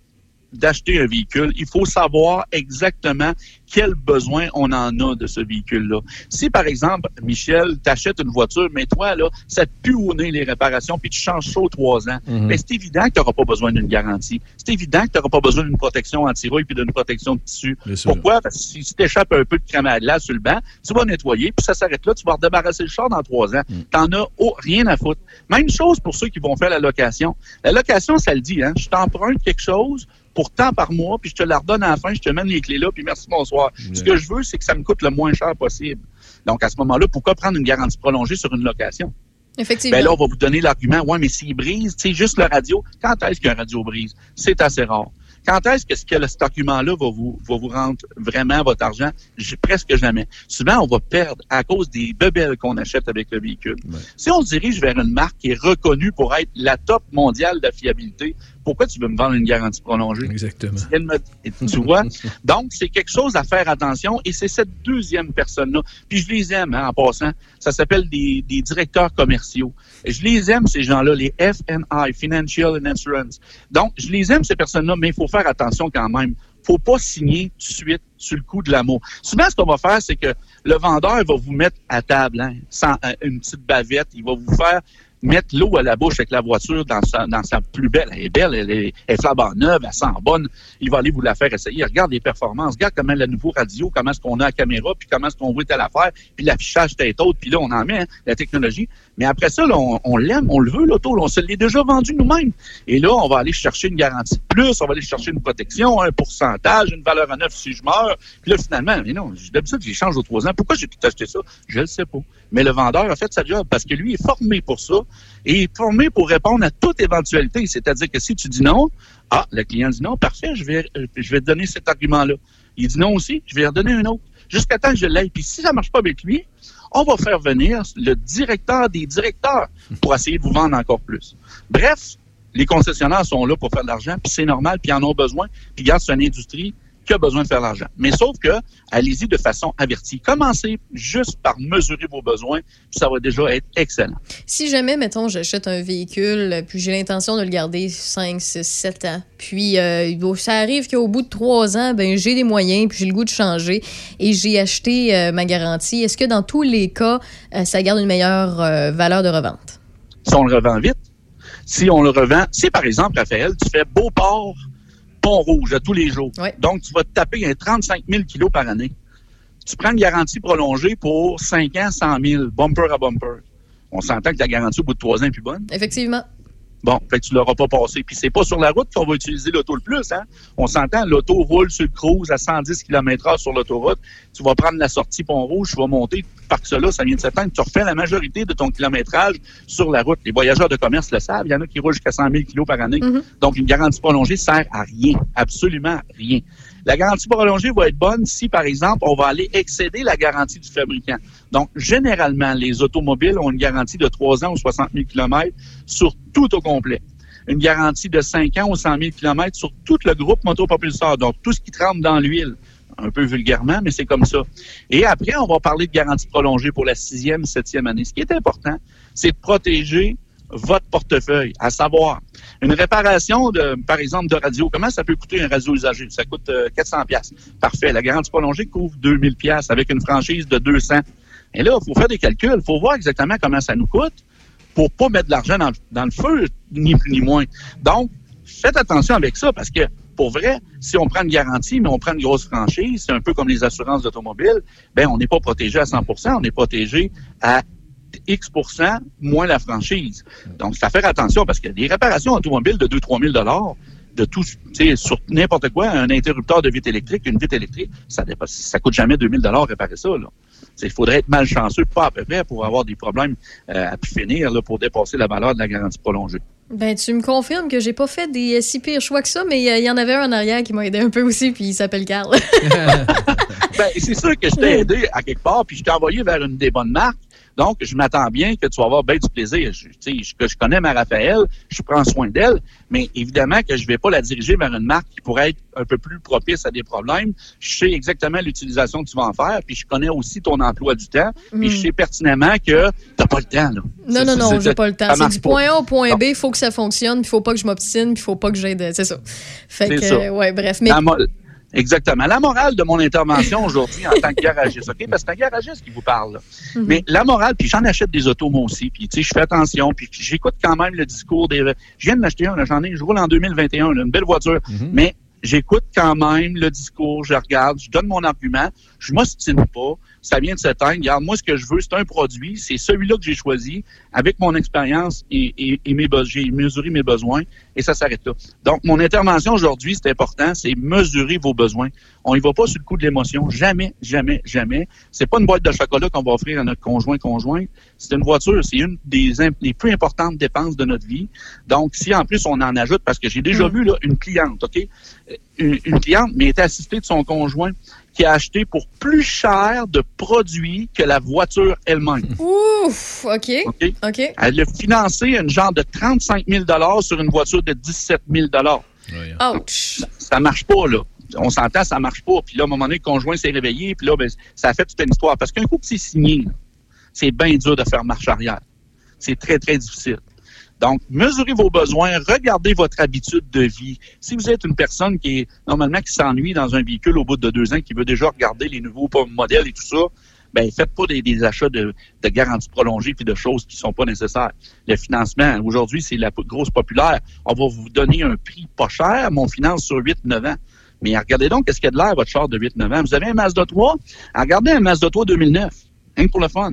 Speaker 12: d'acheter un véhicule, il faut savoir exactement quel besoin on en a de ce véhicule-là. Si, par exemple, Michel, t'achètes une voiture, mais toi, là, ça te pue au nez les réparations, puis tu changes ça aux trois ans,
Speaker 5: Mhm.
Speaker 12: ben, c'est évident que tu n'auras pas besoin d'une garantie. C'est évident que tu n'auras pas besoin d'une protection anti-rouille puis d'une protection de tissu. Pourquoi? Parce que si, si tu échappes un peu de crème à glace sur le banc, tu vas nettoyer, puis ça s'arrête là, tu vas redébarrasser le char dans trois ans. T'en as oh, rien à foutre. Même chose pour ceux qui vont faire la location. La location, ça le dit, hein. Je t'emprunte quelque chose pour tant par mois, puis je te la redonne à la fin, je te mène les clés là, puis merci, bonsoir. Ce que je veux, c'est que ça me coûte le moins cher possible. Donc, à ce moment-là, pourquoi prendre une garantie prolongée sur une location?
Speaker 4: Effectivement.
Speaker 12: Ben là, on va vous donner l'argument, ouais, mais s'il brise, tu sais, juste le radio, quand est-ce qu'un radio brise? C'est assez rare. Quand est-ce que, ce que cet argument-là va vous, va vous rendre vraiment votre argent? J'ai presque jamais. Souvent, on va perdre à cause des bebelles qu'on achète avec le véhicule. Si on se dirige vers une marque qui est reconnue pour être la top mondiale de la fiabilité, pourquoi tu veux me vendre une garantie prolongée?
Speaker 5: Exactement.
Speaker 12: Tu vois? *laughs* Donc, c'est quelque chose à faire attention et c'est cette deuxième personne-là. Puis je les aime, hein, en passant. Ça s'appelle des, des directeurs commerciaux. Je les aime, ces gens-là, les FNI, Financial and Insurance. Donc, je les aime, ces personnes-là, mais il faut faire attention quand même. faut pas signer tout de suite sur le coup de l'amour. Souvent, ce qu'on va faire, c'est que le vendeur va vous mettre à table, hein, sans euh, une petite bavette. Il va vous faire mettre l'eau à la bouche avec la voiture dans sa, dans sa plus belle. Elle est belle, elle est, elle flambant neuve, elle sent bonne. Il va aller vous la faire essayer. Regarde les performances, regarde comment le nouveau radio, comment est-ce qu'on a la caméra, puis comment est-ce qu'on voit telle affaire, puis l'affichage tête haute, puis là, on en met hein, la technologie. Mais après ça, là, on, on l'aime, on le veut, l'auto, on se l'est déjà vendu nous-mêmes. Et là, on va aller chercher une garantie de plus, on va aller chercher une protection, un pourcentage, une valeur à neuf si je meurs. Puis là, finalement, mais non, d'habitude, j'échange aux trois ans. Pourquoi j'ai tout acheté ça? Je le sais pas. Mais le vendeur a fait sa job parce que lui est formé pour ça et il est formé pour répondre à toute éventualité. C'est-à-dire que si tu dis non, ah, le client dit non, parfait, je vais, euh, je vais te donner cet argument-là. Il dit non aussi, je vais en donner un autre. Jusqu'à temps que je l'aille. Puis si ça marche pas avec lui, on va faire venir le directeur des directeurs pour essayer de vous vendre encore plus. Bref, les concessionnaires sont là pour faire de l'argent, puis c'est normal, puis en ont besoin. Puis regarde, c'est une industrie qui a besoin de faire l'argent. Mais sauf que, allez-y de façon avertie. Commencez juste par mesurer vos besoins, puis ça va déjà être excellent.
Speaker 4: Si jamais, mettons, j'achète un véhicule, puis j'ai l'intention de le garder 5, 6, 7 ans, puis euh, ça arrive qu'au bout de 3 ans, ben, j'ai des moyens, puis j'ai le goût de changer, et j'ai acheté euh, ma garantie, est-ce que dans tous les cas, euh, ça garde une meilleure valeur de revente?
Speaker 12: Si on le revend vite, si on le revend, si par exemple, Raphaël, tu fais Beauport, Pont-Rouge à tous les jours, donc tu vas te taper un 35 000 kilos par année. Tu prends une garantie prolongée pour 5 ans, 100 000, bumper à bumper. On s'entend que la garantie au bout de 3 ans est plus bonne.
Speaker 4: Effectivement.
Speaker 12: Bon, fait que tu l'auras pas passé. Puis c'est pas sur la route qu'on va utiliser l'auto le plus, hein. On s'entend, l'auto roule sur le cruise à 110 km heure sur l'autoroute. Tu vas prendre la sortie Pont-Rouge, tu vas monter, parc cela, ça vient de s'éteindre. Tu refais la majorité de ton kilométrage sur la route. Les voyageurs de commerce le savent. Il y en a qui roulent jusqu'à 100 000 kilos par année. Donc, une garantie prolongée sert à rien. Absolument rien. La garantie prolongée va être bonne si, par exemple, on va aller excéder la garantie du fabricant. Donc, généralement, les automobiles ont une garantie de 3 ans ou 60 000 km sur tout au complet. Une garantie de 5 ans ou 100 000 km sur tout le groupe motopropulseur, donc tout ce qui trempe dans l'huile. Un peu vulgairement, mais c'est comme ça. Et après, on va parler de garantie prolongée pour la sixième, septième année. Ce qui est important, c'est de protéger votre portefeuille, à savoir une réparation de, par exemple, de radio. Comment ça peut coûter un radio usagé? Ça coûte euh, 400 pièces. Parfait. La garantie prolongée couvre 2000 pièces avec une franchise de 200. Et là, il faut faire des calculs. Il faut voir exactement comment ça nous coûte pour pas mettre de l'argent dans, dans le feu, ni plus ni moins. Donc, faites attention avec ça parce que pour vrai, si on prend une garantie, mais on prend une grosse franchise, c'est un peu comme les assurances d'automobile, ben on n'est pas protégé à 100% on est protégé à X moins la franchise. Donc, c'est à faire attention parce que des réparations automobiles de 2-3 000 de tout, sur n'importe quoi, un interrupteur de vitre électrique, une vitre électrique, ça dépasse, ça coûte jamais 2000 dollars réparer ça. Il faudrait être malchanceux, pas à peu près, pour avoir des problèmes euh, à finir, là, pour dépasser la valeur de la garantie prolongée.
Speaker 4: Ben, tu me confirmes que j'ai pas fait des euh, si pires choix que ça, mais euh, il y en avait un en arrière qui m'a aidé un peu aussi, puis il s'appelle Carl. *laughs*
Speaker 12: ben, c'est sûr que je t'ai aidé à quelque part, puis je t'ai envoyé vers une des bonnes marques. Donc, je m'attends bien que tu vas avoir bien du plaisir. Je, je- connais ma Raphaël, je prends soin d'elle, mais évidemment que je vais pas la diriger vers une marque qui pourrait être un peu plus propice à des problèmes. Je sais exactement l'utilisation que tu vas en faire, puis je connais aussi ton emploi du temps, puis je
Speaker 4: Mm.
Speaker 12: sais pertinemment que t'as pas le temps, là.
Speaker 4: Non, non, non, j'ai pas le temps. C'est du point A au point
Speaker 12: Non.
Speaker 4: B, il faut que ça fonctionne, puis il faut pas que je m'obstine, puis il faut pas que j'aide. C'est ça. Fait que,
Speaker 12: ça.
Speaker 4: euh, ouais, bref. Mais
Speaker 12: Exactement. La morale de mon intervention aujourd'hui en tant que garagiste, OK? Parce que c'est un garagiste qui vous parle. là.
Speaker 4: Mhm.
Speaker 12: Mais la morale, puis j'en achète des autos moi aussi, puis tu sais, je fais attention, puis j'écoute quand même le discours des... Je viens de m'acheter un, j'en ai, je roule en 2021, là, une belle voiture, mais j'écoute quand même le discours, je regarde, je donne mon argument, Je m'ostine pas. Ça vient de s'éteindre. Regarde, moi, ce que je veux, c'est un produit. C'est celui-là que j'ai choisi avec mon expérience et, et, et mes besoins. J'ai mesuré mes besoins et ça s'arrête là. Donc, mon intervention aujourd'hui, c'est important, c'est mesurer vos besoins. On y va pas sur le coup de l'émotion. Jamais, jamais, jamais. C'est pas une boîte de chocolat qu'on va offrir à notre conjoint, conjointe. C'est une voiture. C'est une des les plus importantes dépenses de notre vie. Donc, si en plus on en ajoute, parce que j'ai déjà vu là, une cliente, OK? Euh, Une, une cliente, mais était assistée de son conjoint qui a acheté pour plus cher de produits que la voiture elle-même.
Speaker 4: Ouf, OK.
Speaker 12: OK?
Speaker 4: OK.
Speaker 12: Elle a financé une genre de 35 000 sur une voiture de 17 000
Speaker 4: Ouch.
Speaker 12: Ça marche pas, là. On s'entend, ça marche pas. Puis là, à un moment donné, le conjoint s'est réveillé, puis là, ben, ça a fait toute une histoire. Parce qu'un coup que c'est signé, c'est bien dur de faire marche arrière. C'est très, très difficile. Donc, mesurez vos besoins, regardez votre habitude de vie. Si vous êtes une personne qui est normalement qui s'ennuie dans un véhicule au bout de deux ans, qui veut déjà regarder les nouveaux modèles et tout ça, ben faites pas des, des achats de, de garantie prolongée puis de choses qui sont pas nécessaires. Le financement, aujourd'hui, c'est la grosse populaire. On va vous donner un prix pas cher, mais on finance sur 8-9 ans. Mais regardez donc qu'est-ce qu'il y a de l'air, votre char de 8-9 ans. Vous avez un Mazda 3? Regardez un Mazda 3 2009. Rien que pour le fun.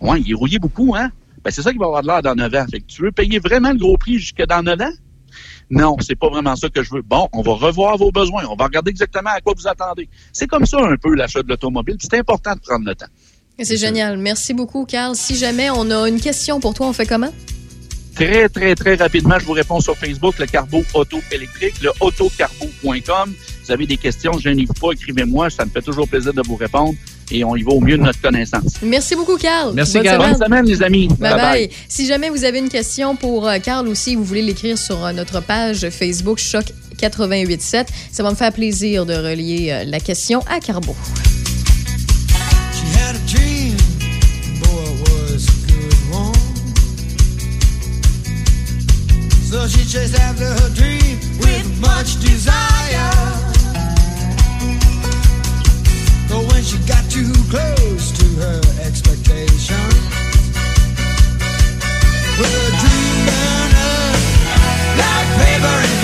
Speaker 12: Ouais, il est rouillé beaucoup, hein? Ben, c'est ça qui va avoir de l'air dans 9 ans. Fait que tu veux payer vraiment le gros prix jusque dans 9 ans? Non, c'est pas vraiment ça que je veux. Bon, on va revoir vos besoins. On va regarder exactement à quoi vous attendez. C'est comme ça un peu l'achat de l'automobile. C'est important de prendre le temps.
Speaker 4: C'est génial. Merci beaucoup, Carl. Si jamais on a une question pour toi, on fait comment?
Speaker 12: Très, très, très rapidement, je vous réponds sur Facebook, le Carbo Auto électrique, le autocarbo.com. Vous avez des questions, je n'y pas, écrivez-moi. Ça me fait toujours plaisir de vous répondre et on y va au mieux de notre connaissance.
Speaker 4: Merci beaucoup, Carl.
Speaker 12: Merci,
Speaker 4: Bonne
Speaker 12: Carl.
Speaker 4: semaine.
Speaker 12: Bonne semaine, les amis.
Speaker 4: Bye bye.
Speaker 12: Bye-bye.
Speaker 4: Si jamais vous avez une question pour euh, Carl aussi, vous voulez l'écrire sur euh, notre page Facebook Choc 887, ça va me faire plaisir de relier euh, la question à Carbo.
Speaker 14: She had a dream, boy, it was a good one. So she chased after her dream with much desire. But when she got too close to her expectation, well, her dream burned up like paper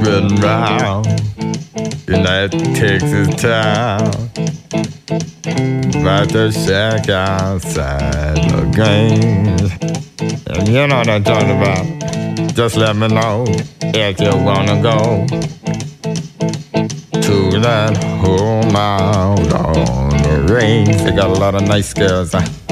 Speaker 15: spreading mm-hmm. round in that Texas town about the shack outside the games. And you know what I'm talking about. Just let me know if you wanna go to that home out on the range. They got a lot of nice girls. Huh?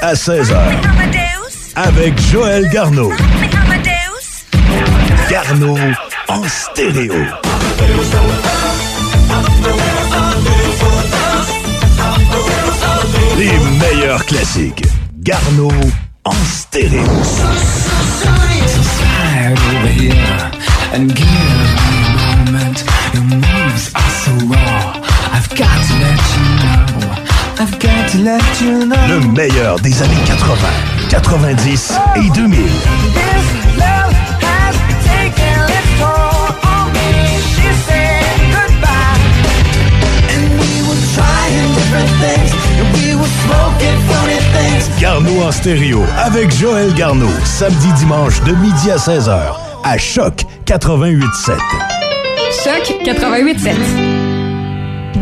Speaker 6: À 16h. Avec Joël Garneau. Garneau en stéréo. Les meilleurs classiques. Garneau en stéréo.
Speaker 2: I've got to let you know.
Speaker 6: Le meilleur des années 80, 90 et 2000.
Speaker 2: This love has taken its toll on me. She said goodbye. And we were trying different things. And we were smoking funny things.
Speaker 6: Garneau en stéréo avec Joël Garneau. Samedi dimanche de midi à 16h à Choc 88.7.
Speaker 4: Choc 88.7.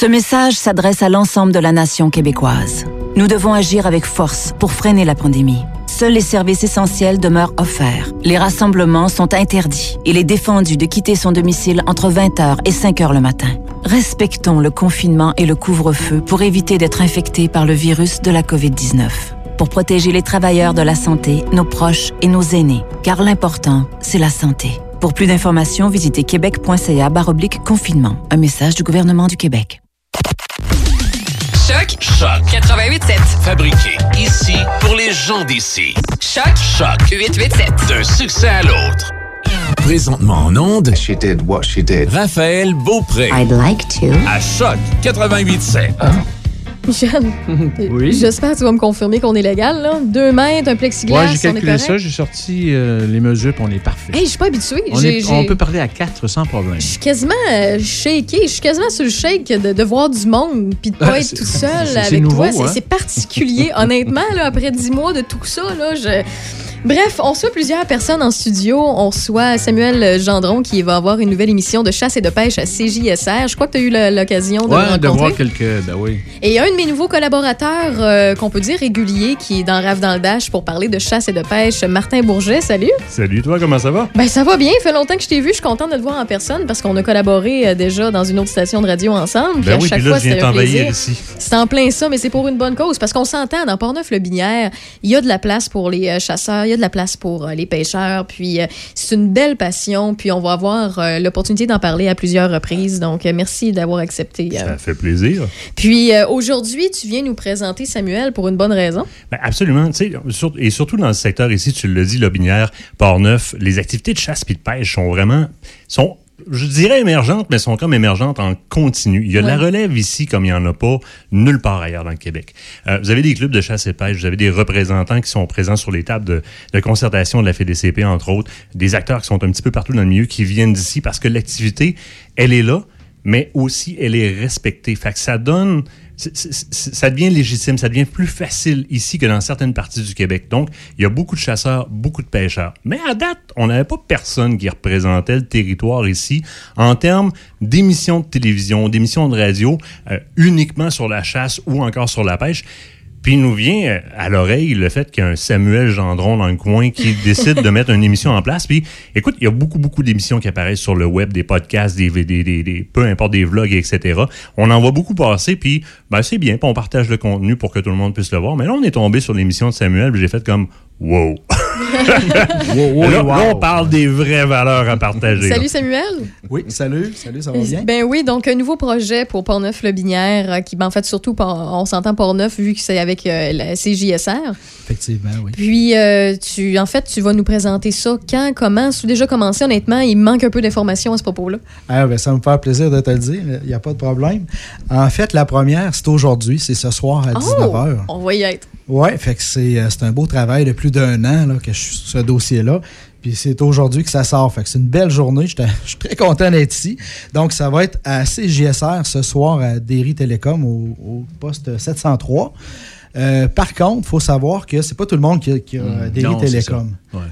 Speaker 7: Ce message s'adresse à l'ensemble de la nation québécoise. Nous devons agir avec force pour freiner la pandémie. Seuls les services essentiels demeurent offerts. Les rassemblements sont interdits. Il est défendu de quitter son domicile entre 20h et 5h le matin. Respectons le confinement et le couvre-feu pour éviter d'être infectés par le virus de la COVID-19. Pour protéger les travailleurs de la santé, nos proches et nos aînés. Car l'important, c'est la santé. Pour plus d'informations, visitez québec.ca confinement. Un message du gouvernement du Québec.
Speaker 1: Choc. Choc.
Speaker 3: 88.7.
Speaker 1: Fabriqué ici pour les gens d'ici.
Speaker 3: Choc.
Speaker 1: Choc.
Speaker 3: 887.
Speaker 1: D'un succès à l'autre. Présentement en onde. She did what she did. Raphaël Beaupré.
Speaker 16: I'd like to.
Speaker 1: À Choc 88.7.
Speaker 4: Michel, *laughs*
Speaker 5: Oui.
Speaker 4: j'espère que tu vas me confirmer qu'on est légal, là. Deux mètres, un plexiglas,
Speaker 5: Ouais, j'ai
Speaker 4: on est
Speaker 5: calculé ça, j'ai sorti euh, les mesures, puis on est parfait.
Speaker 4: Hey, je suis pas habituée.
Speaker 5: on, est- peut parler à quatre sans problème.
Speaker 4: Je suis quasiment euh, shakée. Je suis quasiment sur le shake de, de voir du monde puis de pas
Speaker 5: Ah,
Speaker 4: être tout seul *laughs* avec
Speaker 5: nouveau,
Speaker 4: toi. C'est
Speaker 5: hein?
Speaker 4: c'est particulier. *laughs* Honnêtement, là, après dix mois de tout ça, là, je... Bref, on reçoit plusieurs personnes en studio. On reçoit Samuel Gendron qui va avoir une nouvelle émission de chasse et de pêche à CJSR. Je crois que tu as eu l'occasion de
Speaker 5: Ouais,
Speaker 4: rencontrer.
Speaker 5: de voir quelques. Ben oui.
Speaker 4: Et un de mes nouveaux collaborateurs, euh, qu'on peut dire régulier, qui est dans Rave dans le Dash pour parler de chasse et de pêche, Martin Bourget. Salut!
Speaker 17: Salut, toi, comment ça va?
Speaker 4: Ben ça va bien, fait longtemps que je t'ai vu, je suis contente de te voir en personne parce qu'on a collaboré euh, déjà dans une autre station de radio ensemble.
Speaker 17: Ben
Speaker 4: à
Speaker 17: oui,
Speaker 4: chaque
Speaker 17: puis là,
Speaker 4: fois,
Speaker 17: je viens t'envahir ici.
Speaker 4: C'est en plein ça, mais c'est pour une bonne cause parce qu'on s'entend dans Portneuf-le-Binière, il y a de la place pour les euh, chasseurs, il y a de la place pour euh, les pêcheurs, puis euh, c'est une belle passion, puis on va avoir euh, l'opportunité d'en parler à plusieurs reprises. Donc merci d'avoir accepté.
Speaker 17: Ça fait plaisir.
Speaker 4: Puis aujourd'hui, tu viens nous présenter Samuel pour une bonne raison.
Speaker 17: Ben absolument. Tu sais, sur- et surtout dans le secteur ici, tu le dis, Lobinière, Port-Neuf, les activités de chasse et de pêche sont vraiment. sont je dirais émergentes, mais sont comme émergentes en continu. Il y a de la relève ici comme il n'y en a pas nulle part ailleurs dans le Québec. Euh, vous avez des clubs de chasse et pêche, vous avez des représentants qui sont présents sur les tables de, de concertation de la FDCP, entre autres, des acteurs qui sont un petit peu partout dans le milieu, qui viennent d'ici parce que l'activité, elle est là, mais aussi elle est respectée. Fait que ça donne, ça devient légitime, ça devient plus facile ici que dans certaines parties du Québec. Donc, il y a beaucoup de chasseurs, beaucoup de pêcheurs. Mais à date, on n'avait pas personne qui représentait le territoire ici en termes d'émissions de télévision, d'émissions de radio, euh, uniquement sur la chasse ou encore sur la pêche. Puis il nous vient euh, à l'oreille le fait qu'il y a un Samuel Gendron dans le coin qui *laughs* décide de mettre une émission en place. Puis écoute, il y a beaucoup, beaucoup d'émissions qui apparaissent sur le web, des podcasts, des, des, des- des- peu importe, des vlogs, etc. On en voit beaucoup passer, puis ben, c'est bien, puis on partage le contenu pour que tout le monde puisse le voir. Mais là, on est tombé sur l'émission de Samuel, puis j'ai fait comme *laughs* wow.
Speaker 5: wow,
Speaker 17: là,
Speaker 5: wow.
Speaker 17: là, on parle des vraies valeurs à partager.
Speaker 4: Salut Samuel!
Speaker 18: Oui, salut, salut, ça va bien?
Speaker 4: Ben oui, donc un nouveau projet pour Portneuf-le-Binière, euh, qui, ben, en fait, surtout, on s'entend Portneuf vu que c'est avec euh, la CJSR.
Speaker 18: Effectivement, oui.
Speaker 4: Puis, euh, tu, en fait, tu vas nous présenter ça quand, comment? C'est déjà commencé, honnêtement, il manque un peu d'informations à ce propos-là.
Speaker 18: Ah, ben, ça me fait plaisir de te le dire, il n'y a pas de problème. En fait, la première, c'est aujourd'hui, c'est ce soir à 19h.
Speaker 4: Oh, on va y être.
Speaker 18: Oui, fait que c'est euh, c'est un beau travail de plus d'un an là, que je suis sur ce dossier-là. Puis c'est aujourd'hui que ça sort. Fait que c'est une belle journée. *laughs* Je suis très content d'être ici. Donc, ça va être à CJSR ce soir à Derry Télécom au, au poste 703. Euh, par contre, il faut savoir que c'est pas tout le monde qui a, qui a
Speaker 5: Mm,
Speaker 18: Derry
Speaker 5: non, c'est
Speaker 18: Télécom.
Speaker 5: ça. Ouais.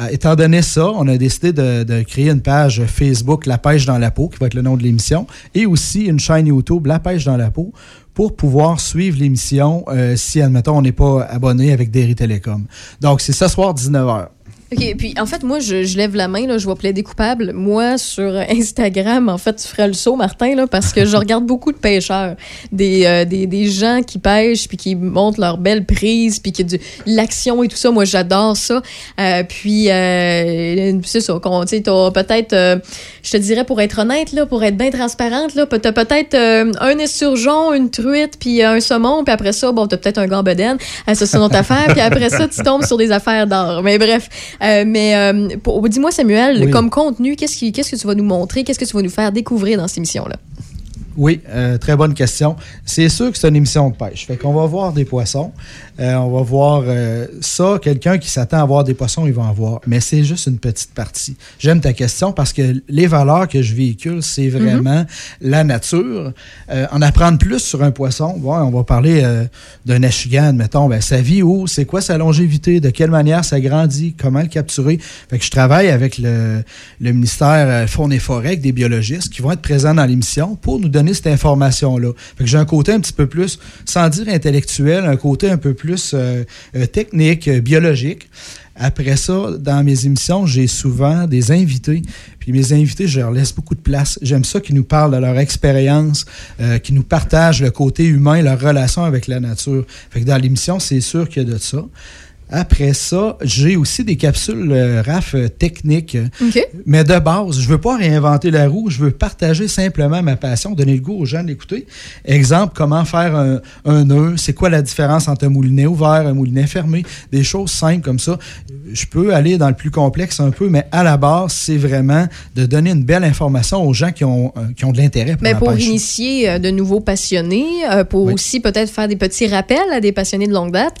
Speaker 18: Euh, Étant donné ça, on a décidé de, de créer une page Facebook La pêche dans la peau, qui va être le nom de l'émission, et aussi une chaîne YouTube La pêche dans la peau, pour pouvoir suivre l'émission euh, si, admettons, on n'est pas abonné avec Derry Télécom. Donc, c'est ce soir, 19h.
Speaker 4: OK, puis en fait, moi, je, je lève la main, là, je vais plaider coupable. Moi, sur Instagram, en fait, tu ferais le saut, Martin, là, parce que je *laughs* regarde beaucoup de pêcheurs. Des, euh, des, des gens qui pêchent, puis qui montrent leur belle prise, puis qui du- l'action et tout ça. Moi, j'adore ça. Euh, puis, euh, c'est ça, tu peut-être, euh, je te dirais, pour être honnête, là, pour être bien transparente, là, t'as peut-être euh, un esturgeon, une truite, puis un saumon, puis après ça, bon, t'as peut-être un gambedène. Euh, ça, c'est une autre affaire. Puis après ça, tu tombes sur des affaires d'or. Mais bref, euh, mais euh, dis-moi, Samuel,
Speaker 18: Oui.
Speaker 4: comme contenu, qu'est-ce, qui- qu'est-ce que tu vas nous montrer? Qu'est-ce que tu vas nous faire découvrir dans cette émission-là?
Speaker 18: Oui, euh, très bonne question. C'est sûr que c'est une émission de pêche. Fait qu'on va voir des poissons. Euh, on va voir euh, ça. Quelqu'un qui s'attend à voir des poissons, il va en voir. Mais c'est juste une petite partie. J'aime ta question parce que les valeurs que je véhicule, c'est vraiment la nature. En apprendre plus sur un poisson, bon, on va parler d'un achigan, mettons, ben, sa vie où, c'est quoi sa longévité, de quelle manière ça grandit, comment le capturer. Fait que je travaille avec le, le ministère Faune et Forêt, avec des biologistes qui vont être présents dans l'émission pour nous donner cette information-là. Fait que j'ai un côté un petit peu plus, sans dire intellectuel, un côté un peu plus euh, euh, technique, euh, biologique. Après ça, dans mes émissions, j'ai souvent des invités. Puis mes invités, je leur laisse beaucoup de place. J'aime ça qu'ils nous parlent de leur expérience, euh, qu'ils nous partagent le côté humain, leur relation avec la nature. Fait que dans l'émission, c'est sûr qu'il y a de ça. Après ça, j'ai aussi des capsules euh, RAF euh, techniques. Mais de base, je veux pas réinventer la roue, je veux partager simplement ma passion, donner le goût aux gens d'écouter. Exemple, comment faire un, un nœud, c'est quoi la différence entre un moulinet ouvert, un moulinet fermé, des choses simples comme ça. Je peux aller dans le plus complexe un peu, mais à la base, c'est vraiment de donner une belle information aux gens qui ont, euh, qui ont de l'intérêt pour
Speaker 4: Mais
Speaker 18: la
Speaker 4: pour
Speaker 18: pêche.
Speaker 4: initier euh, de nouveaux passionnés, pour aussi peut-être faire des petits rappels à des passionnés de longue date.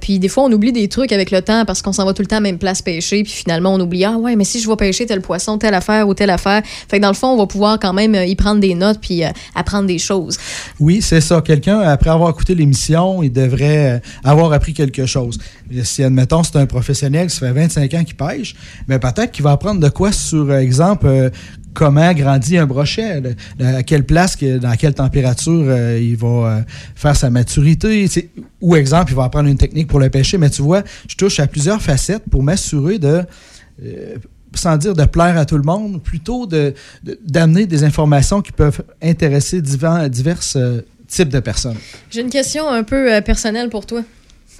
Speaker 4: Puis des fois, on oublie des trucs avec le temps parce qu'on s'en va tout le temps à la même place pêcher. Puis finalement, on oublie, ah ouais, mais si je vais pêcher tel poisson, telle affaire ou telle affaire. Fait que dans le fond, on va pouvoir quand même euh, y prendre des notes puis euh, apprendre des choses.
Speaker 18: Oui, c'est ça. Quelqu'un, après avoir écouté l'émission, il devrait euh, avoir appris quelque chose. Si, admettons, c'est un professionnel qui fait 25 ans qu'il pêche, mais peut-être qu'il va apprendre de quoi sur, exemple, comment grandit un brochet, à quelle place, dans quelle température euh, il va euh, faire sa maturité. Ou, exemple, il va apprendre une technique pour le pêcher. Mais tu vois, je touche à plusieurs facettes pour m'assurer de... euh, sans dire de plaire à tout le monde, plutôt d'amener des informations qui peuvent intéresser divers, types de personnes.
Speaker 4: J'ai une question un peu personnelle pour toi.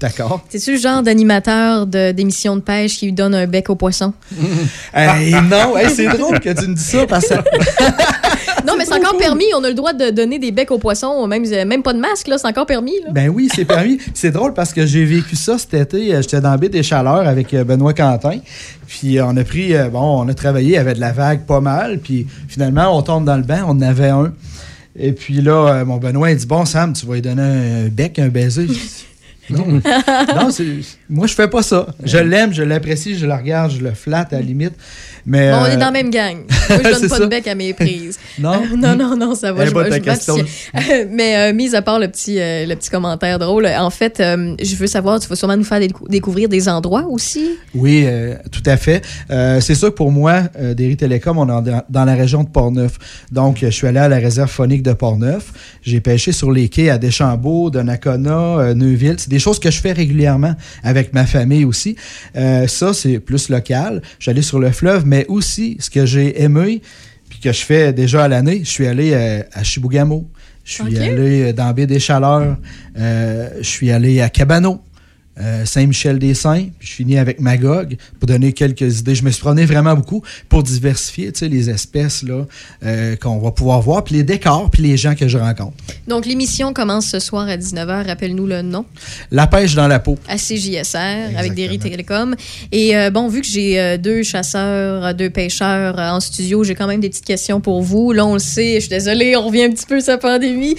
Speaker 18: D'accord.
Speaker 4: T'es-tu le genre d'animateur de- d'émission de pêche qui lui donne un bec au poisson? *laughs*
Speaker 18: Hey, non, hey, c'est drôle que tu me dis ça parce que *laughs*
Speaker 4: Non, mais c'est encore permis. On a le droit de donner des becs aux poissons. Même, même pas de masque, là. C'est encore permis, là.
Speaker 18: Ben oui, c'est permis. C'est drôle parce que j'ai vécu ça cet été. Euh, J'étais dans la baie des Chaleurs avec euh, Benoît Quentin. Puis euh, on a pris, euh, bon, on a travaillé avec de la vague pas mal. Puis finalement, on tombe dans le bain, on en avait un. Et puis là, euh, mon Benoît, il dit Bon, Sam, tu vas lui donner un bec, un baiser. Non, moi, je fais pas ça. Je l'aime, je l'apprécie, je le regarde, je le flatte à la limite. Mais,
Speaker 4: Bon, on est
Speaker 18: euh,
Speaker 4: dans la même gang. Moi, je *laughs* donne pas
Speaker 18: ça.
Speaker 4: de bec à mes prises. *laughs*
Speaker 18: Non? *laughs*
Speaker 4: Non, non, non, ça va.
Speaker 18: Elle
Speaker 4: je
Speaker 18: ta
Speaker 4: je vaciller. Mais euh, mis à part le petit, euh, le petit commentaire drôle, en fait, je veux savoir, tu vas sûrement nous faire décou- découvrir des endroits aussi?
Speaker 18: Oui, tout à fait. C'est sûr que pour moi, Derry Télécom, on est dans, la région de Portneuf. Donc, je suis allé à la réserve phonique de Portneuf. J'ai pêché sur les quais à Deschambault, Donnacona, Neuville. C'est des choses que je fais régulièrement avec ma famille aussi. Euh, ça, c'est plus local. Je allé sur le fleuve, mais aussi, ce que j'ai aimé, puis que je fais déjà à l'année, je suis allé euh, à Chibougamau. Je suis allé euh, dans Baie des Chaleurs. Euh, je suis allé à Cabano. Euh, Saint-Michel-des-Saints, puis je finis avec Magog pour donner quelques idées. Je me suis promené vraiment beaucoup pour diversifier tu sais, les espèces là, euh, qu'on va pouvoir voir, puis les décors, puis les gens que je rencontre.
Speaker 4: Donc, l'émission commence ce soir à 19h. Rappelle-nous le nom.
Speaker 18: La pêche dans la peau.
Speaker 4: à CJSR avec des Télécom. Et euh, bon, vu que j'ai deux chasseurs, deux pêcheurs en studio, j'ai quand même des petites questions pour vous. Là, on le sait, je suis désolée, on revient un petit peu sur la pandémie.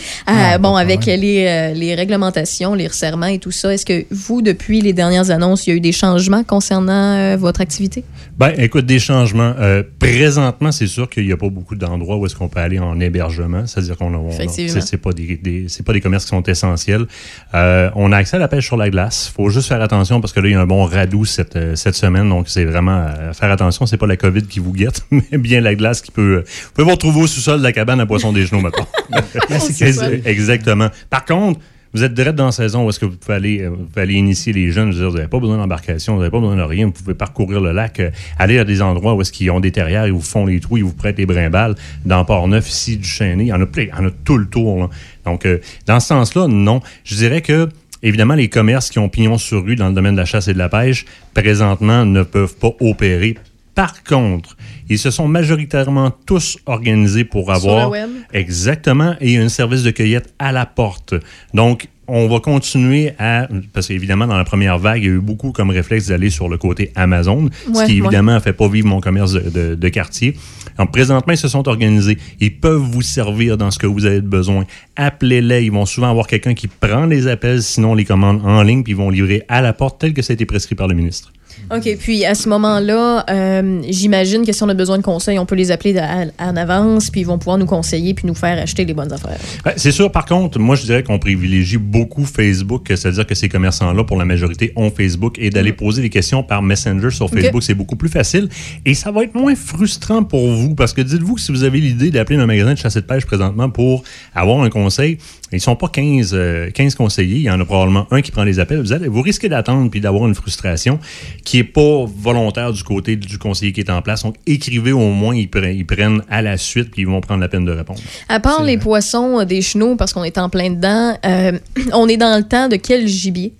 Speaker 4: Bon, avec les, les réglementations, les resserrements et tout ça, est-ce que vous, depuis les dernières annonces, il y a eu des changements concernant euh, votre activité?
Speaker 17: Ben, écoute, des changements. Euh, présentement, c'est sûr qu'il n'y a pas beaucoup d'endroits où est-ce qu'on peut aller en hébergement. C'est-à-dire qu'on a, c'est, c'est pas des, des- c'est pas des commerces qui sont essentiels. Euh, on a accès à la pêche sur la glace. Faut juste faire attention parce que là, il y a un bon radout cette, cette semaine. Donc, c'est vraiment euh, faire attention. C'est pas la COVID qui vous guette, *laughs* mais bien la glace qui peut. euh, vous pouvez vous retrouver au sous-sol de la cabane à Poisson des Genoux, maintenant. *laughs* *laughs* Exactement. Par contre, vous êtes direct dans la saison où est-ce que vous pouvez aller, euh, vous initier les jeunes. Vous n'avez pas besoin d'embarcation, vous n'avez pas besoin de rien. Vous pouvez parcourir le lac, euh, aller à des endroits où est-ce qu'ils ont des terrières, ils vous font les trous, ils vous prêtent les brimbales. Dans Port-Neuf, ici, du Chêné, il y en a il y en a tout le tour. Donc, euh, dans ce sens-là, non. Je dirais que Évidemment, les commerces qui ont pignon sur rue dans le domaine de la chasse et de la pêche, présentement, ne peuvent pas opérer. Par contre, ils se sont majoritairement tous organisés pour
Speaker 4: Sur
Speaker 17: avoir
Speaker 4: le web.
Speaker 17: Exactement. Et un service de cueillette à la porte. Donc, on va continuer à. Parce qu'évidemment, dans la première vague, il y a eu beaucoup comme réflexe d'aller sur le côté Amazon, ce qui évidemment ne fait pas vivre mon commerce de, de- de quartier. Donc, présentement, ils se sont organisés. Ils peuvent vous servir dans ce que vous avez besoin. Appelez-les. Ils vont souvent avoir quelqu'un qui prend les appels, sinon les commandes en ligne, puis ils vont livrer à la porte tel que ça a été prescrit par le ministre.
Speaker 4: OK, puis à ce moment-là, euh, j'imagine que si on a besoin de conseils, on peut les appeler à- en avance, puis ils vont pouvoir nous conseiller, puis nous faire acheter les bonnes affaires.
Speaker 17: Ouais, c'est sûr, par contre, moi, je dirais qu'on privilégie beaucoup Facebook, c'est-à-dire que ces commerçants-là, pour la majorité, ont Facebook et d'aller poser des questions par Messenger sur
Speaker 4: Ok.
Speaker 17: Facebook, c'est beaucoup plus facile et ça va être moins frustrant pour vous parce que dites-vous que si vous avez l'idée d'appeler un magasin de chasse et de pêche présentement pour avoir un conseil, ils sont pas 15, euh, 15 conseillers, il y en a probablement un qui prend les appels. Vous, allez, vous risquez d'attendre puis d'avoir une frustration qui est pas volontaire du côté du conseiller qui est en place. Donc, écrivez au moins, ils, pre- ils prennent à la suite puis ils vont prendre la peine de répondre.
Speaker 4: À part les poissons, euh, des chenaux, parce qu'on est en plein dedans, euh, *clears throat* on est dans le temps de quel gibier?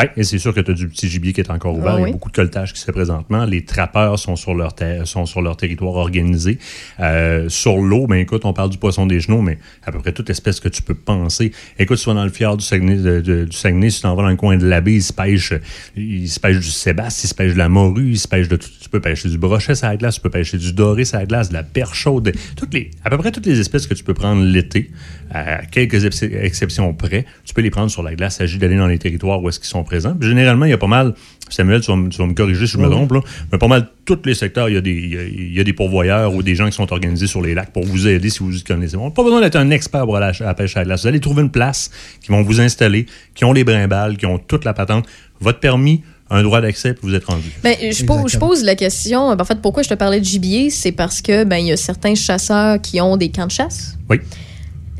Speaker 17: Oui, et c'est sûr que tu as du petit gibier qui est encore ouvert.
Speaker 4: Ah
Speaker 17: Il y a beaucoup de coltage qui se fait présentement. Les trappeurs sont sur leur, sont sur leur territoire organisé. Euh, sur l'eau, ben écoute, on parle du poisson des genoux, mais à peu près toute espèce que tu peux penser. Écoute, si tu vas dans le fjord du Saguenay, de- de- du Saguenay, si tu t'en vas dans le coin de la baie, ils se pêchent, ils se pêchent du sébastien, ils se pêchent de la morue, ils se pêchent de tout. Tu peux pêcher du brochet sur la glace, tu peux pêcher du doré sur la glace, de la perche chaude, toutes les, à peu près toutes les espèces que tu peux prendre l'été, à quelques ex- exceptions près, tu peux les prendre sur la glace. Il s'agit d'aller dans les territoires où est-ce qu'ils sont présents. Puis généralement, il y a pas mal, Samuel, tu vas, me- tu vas me corriger si je me
Speaker 18: Oui.
Speaker 17: trompe, là, mais pas mal tous les secteurs, il y, a des, il, y a, il y a des pourvoyeurs ou des gens qui sont organisés sur les lacs pour vous aider si vous y connaissez. On n'a pas besoin d'être un expert pour aller à la pêche à la glace. Vous allez trouver une place qui vont vous installer, qui ont les brimbales, qui ont toute la patente, votre permis, un droit d'accès, puis vous êtes rendu.
Speaker 4: Ben, je, pose, je pose la question, en fait, pourquoi je te parlais de gibier, c'est parce que ben il y a certains chasseurs qui ont des camps de chasse.
Speaker 17: Oui.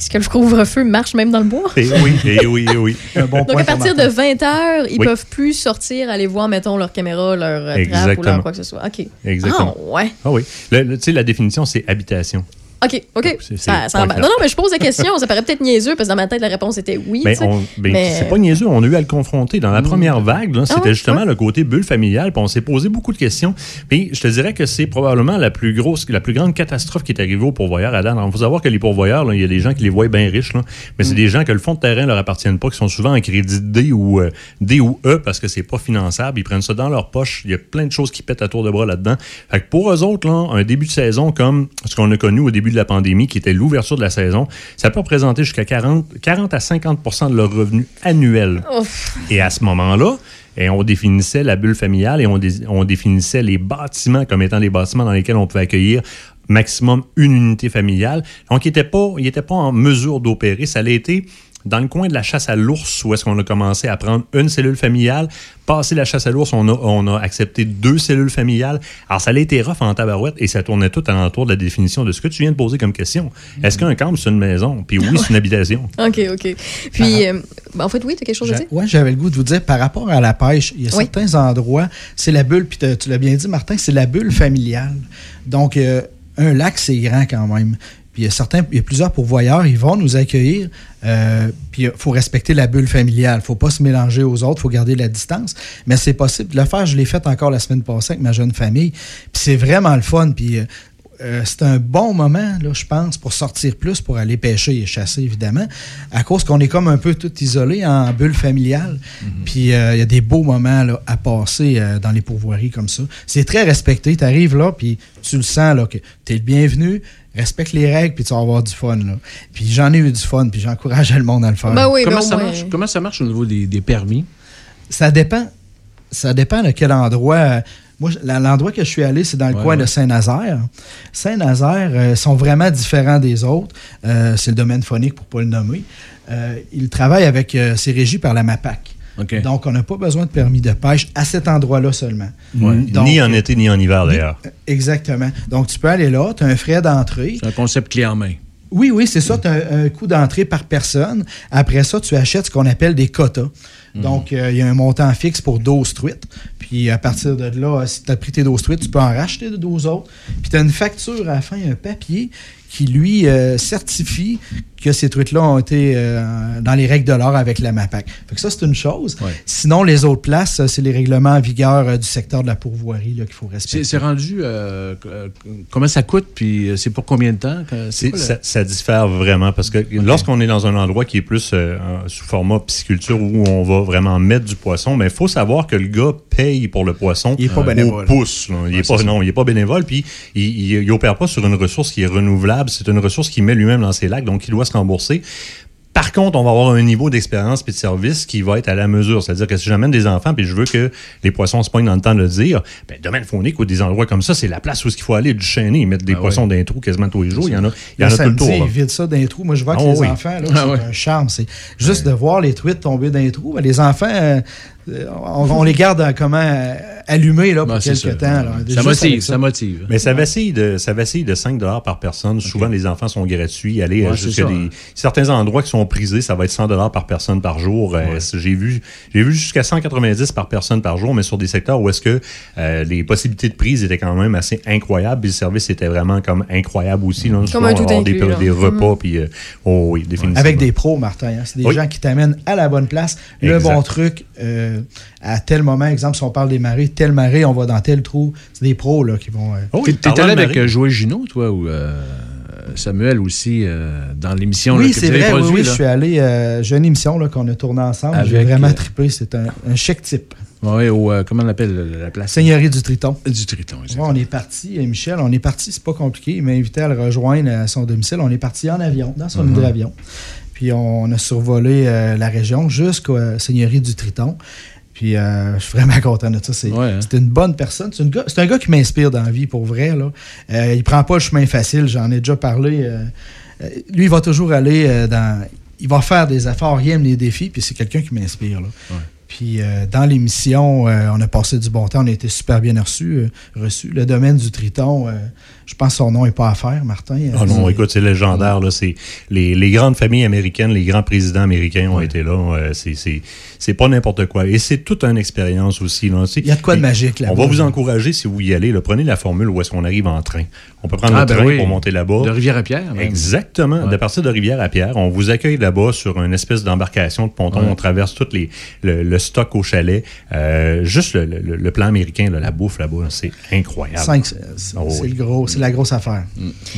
Speaker 4: Est-ce que le couvre-feu marche même dans le bois?
Speaker 17: Et oui, et oui, et oui. *laughs*
Speaker 4: Donc, à partir de 20 heures, ils
Speaker 17: Oui.
Speaker 4: peuvent plus sortir, aller voir, mettons, leur caméra, leur trappe ou
Speaker 17: Exactement.
Speaker 4: leur quoi que ce soit. OK.
Speaker 17: Exactement.
Speaker 4: Ah, ouais.
Speaker 17: Ah oui. Tu sais, la définition, c'est habitation.
Speaker 4: OK, OK.
Speaker 17: c'est-
Speaker 4: Ça-
Speaker 17: c'est
Speaker 4: ça non, non, mais je pose la question. ça paraît peut-être niaiseux parce que dans ma tête, la réponse était oui.
Speaker 17: Mais,
Speaker 4: sais.
Speaker 17: on- ben,
Speaker 4: Mais-
Speaker 17: c'est pas niaiseux, on a eu à le confronter. Dans la première vague, là, c'était
Speaker 4: Ah ouais,
Speaker 17: justement le côté bulle familiale, puis on s'est posé beaucoup de questions. Puis je te dirais que c'est probablement la plus grosse, la plus grande catastrophe qui est arrivée aux pourvoyeurs à date. Il faut savoir que les pourvoyeurs, il y a des gens qui les voient bien riches, là, mais
Speaker 4: Mm.
Speaker 17: c'est des gens que le fonds de terrain leur appartiennent pas, qui sont souvent en crédit D ou euh, D ou E parce que c'est pas finançable. Ils prennent ça dans leur poche. Il y a plein de choses qui pètent à tour de bras là-dedans. Fait que pour eux autres, là, un début de saison comme ce qu'on a connu au début de la pandémie, qui était l'ouverture de la saison, ça peut représenter jusqu'à 40, 40 à 50 de leur revenu annuel.
Speaker 4: Ouf.
Speaker 17: Et à ce moment-là, et on définissait la bulle familiale et on, dé- on définissait les bâtiments comme étant des bâtiments dans lesquels on pouvait accueillir maximum une unité familiale. Donc, il n'était pas, il était pas en mesure d'opérer. Ça l'a été dans le coin de la chasse à l'ours, où est-ce qu'on a commencé à prendre une cellule familiale. Passé la chasse à l'ours, on a, on a accepté deux cellules familiales. Alors, ça a été rough en tabarouette et ça tournait tout alentour de la définition de ce que tu viens de poser comme question. Est-ce qu'un camp, c'est une maison? Puis oui, c'est une *laughs* habitation.
Speaker 4: OK, OK. Puis, euh, ben, en fait, oui, tu as quelque chose à dire?
Speaker 18: Oui, j'avais le goût de vous dire, par rapport à la pêche, il y a
Speaker 4: Oui.
Speaker 18: certains endroits, c'est la bulle, puis tu l'as bien dit, Martin, c'est la bulle familiale. Donc, euh, un lac, c'est grand quand même. Puis il y a certains, il y a plusieurs pourvoyeurs, ils vont nous accueillir. euh, puis il faut respecter la bulle familiale. Il faut pas se mélanger aux autres, il faut garder la distance. Mais c'est possible de le faire. Je l'ai fait encore la semaine passée avec ma jeune famille. Puis c'est vraiment le fun. Puis euh, euh, c'est un bon moment, là, je pense, pour sortir plus, pour aller pêcher et chasser, évidemment, à cause qu'on est comme un peu tout isolé en bulle familiale. Puis euh, il y a des beaux moments là, à passer euh, dans les pourvoiries comme ça. C'est très respecté. Tu arrives là, puis tu le sens là, que tu es le bienvenu, respecte les règles, puis tu vas avoir du fun. Là. Puis j'en ai eu du fun, puis j'encourage le monde à le faire.
Speaker 4: Ben oui,
Speaker 5: comment,
Speaker 4: ben
Speaker 5: ça marche, comment ça marche au niveau des, des permis?
Speaker 18: Ça dépend. Ça dépend de quel endroit. Moi, l'endroit que je suis allé, c'est dans le
Speaker 5: Ouais,
Speaker 18: coin
Speaker 5: ouais.
Speaker 18: de Saint-Nazaire. Saint-Nazaire euh, sont vraiment différents des autres. Euh, c'est le domaine phonique pour ne pas le nommer. Euh, ils travaillent avec. euh, c'est régi par la MAPAC. Donc, on n'a pas besoin de permis de pêche à cet endroit-là seulement. Donc,
Speaker 17: ni en
Speaker 18: euh,
Speaker 17: été, ni en hiver, d'ailleurs.
Speaker 18: Exactement. Donc, tu peux aller là, tu as un frais d'entrée.
Speaker 5: C'est un concept clé en main.
Speaker 18: Oui, oui, c'est ça. Tu as un, un coût d'entrée par personne. Après ça, tu achètes ce qu'on appelle des quotas. Donc, euh, il y a un montant fixe pour 12 truites. Puis, à partir de là, si tu as pris tes 12 truites, tu peux en racheter de 12 autres. Puis, tu as une facture à la fin, un papier qui, lui, euh, certifie que ces truites-là ont été euh, dans les règles de l'art avec la MAPAC. Fait que ça, c'est une chose. Sinon, les autres places, euh, c'est les règlements en vigueur euh, du secteur de la pourvoirie là, qu'il faut respecter.
Speaker 5: C'est rendu. euh, comment ça coûte, puis c'est pour combien de temps? quoi,
Speaker 17: ça, ça diffère vraiment parce que lorsqu'on est dans un endroit qui est plus euh, sous format pisciculture où on va vraiment mettre du poisson, mais il faut savoir que le gars paye pour le poisson
Speaker 18: Il est pas
Speaker 17: au
Speaker 18: bénévole.
Speaker 17: pouce. là. Il
Speaker 18: Ouais,
Speaker 17: est pas, non, il est pas bénévole, puis il, il, il opère pas sur une ressource qui est renouvelable. C'est une ressource qu'il met lui-même dans ses lacs, donc il doit se rembourser. Par contre, on va avoir un niveau d'expérience et de service qui va être à la mesure. C'est-à-dire que si j'amène des enfants puis je veux que les poissons se poignent dans le temps de le dire, ben, domaine faunique ou des endroits comme ça, c'est la place où il faut aller du chaîner, mettre des
Speaker 18: Ah
Speaker 17: poissons
Speaker 18: ouais.
Speaker 17: dans les trous quasiment tous les jours. Il y en a, il y en
Speaker 18: Le
Speaker 17: a tout le
Speaker 18: samedi,
Speaker 17: tour.
Speaker 18: ils vident ça dans les trous. Moi, je vois que
Speaker 17: Ah
Speaker 18: les
Speaker 17: oui.
Speaker 18: enfants, là,
Speaker 17: Ah
Speaker 18: c'est
Speaker 17: ouais.
Speaker 18: un charme. C'est juste de voir les truites tomber dans les trous. Ben, les enfants, euh, on, on les garde euh, comment euh, allumés là, pour
Speaker 5: Ben,
Speaker 18: quelques
Speaker 5: ça.
Speaker 18: temps. là.
Speaker 5: Ça motive, ça motive.
Speaker 17: Mais ça vacille de, ça vacille de 5 par personne. Souvent, les enfants sont gratuits. Aller euh,
Speaker 5: Ouais, c'est
Speaker 17: jusqu'à des,
Speaker 5: hein.
Speaker 17: certains endroits qui sont prisés, ça va être 100 par personne par jour. Euh, J'ai vu, j'ai vu jusqu'à 190 par personne par jour, mais sur des secteurs où est-ce que euh, les possibilités de prise étaient quand même assez incroyables. Puis le service était vraiment comme incroyable aussi. Là. Souvent,
Speaker 18: un tout
Speaker 17: des,
Speaker 18: là.
Speaker 17: des repas.
Speaker 18: Mhm.
Speaker 17: Puis, euh, oh oui, définitivement.
Speaker 18: Avec des pros, Martin. hein. C'est des
Speaker 17: Oui.
Speaker 18: gens qui t'amènent à la bonne place, le
Speaker 17: Exact.
Speaker 18: bon truc euh, à tel moment. Exemple, si on parle des marées, telle marée, on va dans tel trou. C'est des pros là, qui vont. euh,
Speaker 5: T'es- T'es allé avec euh, Joël Junot, toi, ou euh, Samuel aussi, euh, dans l'émission
Speaker 18: Oui,
Speaker 5: que
Speaker 18: c'est vrai. Oui,
Speaker 5: produit,
Speaker 18: oui,
Speaker 5: là?
Speaker 18: je suis allé. euh, J'ai une émission là, qu'on a tournée ensemble. J'ai vraiment
Speaker 5: euh,
Speaker 18: trippé. C'est un, un chèque type.
Speaker 5: Oui, au, euh, comment on appelle la- la place?
Speaker 18: Seigneurie du Triton.
Speaker 5: Du Triton,
Speaker 18: Ouais, on est parti, et Michel, on est parti, c'est pas compliqué. Il m'a invité à le rejoindre à son domicile. On est parti en avion, dans son
Speaker 5: Mhm.
Speaker 18: hydravion. Puis on a survolé euh, la région jusqu'à Seigneurie du Triton. Puis euh, je suis vraiment *laughs* content de ça. C'est
Speaker 5: hein.
Speaker 18: une bonne personne. C'est un gars qui m'inspire dans la vie, pour vrai. Là. Euh, il prend pas le chemin facile, j'en ai déjà parlé. euh, euh, lui, il va toujours aller dans. Il va faire des efforts, il aime les défis, puis c'est quelqu'un qui m'inspire. Puis dans l'émission, on a passé du bon temps, on a été super bien reçus. reçus. Le domaine du Triton, je pense que son nom n'est pas à faire, Martin.
Speaker 17: Ah non, écoute, c'est légendaire. Là. Les, les grandes familles américaines, les grands présidents américains ont été là. C'est- c'est pas n'importe quoi. Et c'est toute une expérience aussi. Là. Il
Speaker 18: y a de quoi de magique là-bas.
Speaker 17: On va vous encourager si vous y allez. là. Prenez la formule où est-ce qu'on arrive en train. On peut prendre
Speaker 5: Ah,
Speaker 17: le
Speaker 5: ben
Speaker 17: train
Speaker 5: oui.
Speaker 17: pour monter là-bas.
Speaker 5: De Rivière-à-Pierre.
Speaker 17: Exactement. De partir de Rivière-à-Pierre, on vous accueille là-bas sur une espèce d'embarcation de ponton.
Speaker 5: Ouais.
Speaker 17: On traverse tout les, le, le stock au chalet. Euh, juste le, le- le plan américain, là, la bouffe là-bas, c'est incroyable.
Speaker 18: Cinq, c'est
Speaker 17: Oh oui.
Speaker 18: gros, c'est la grosse affaire.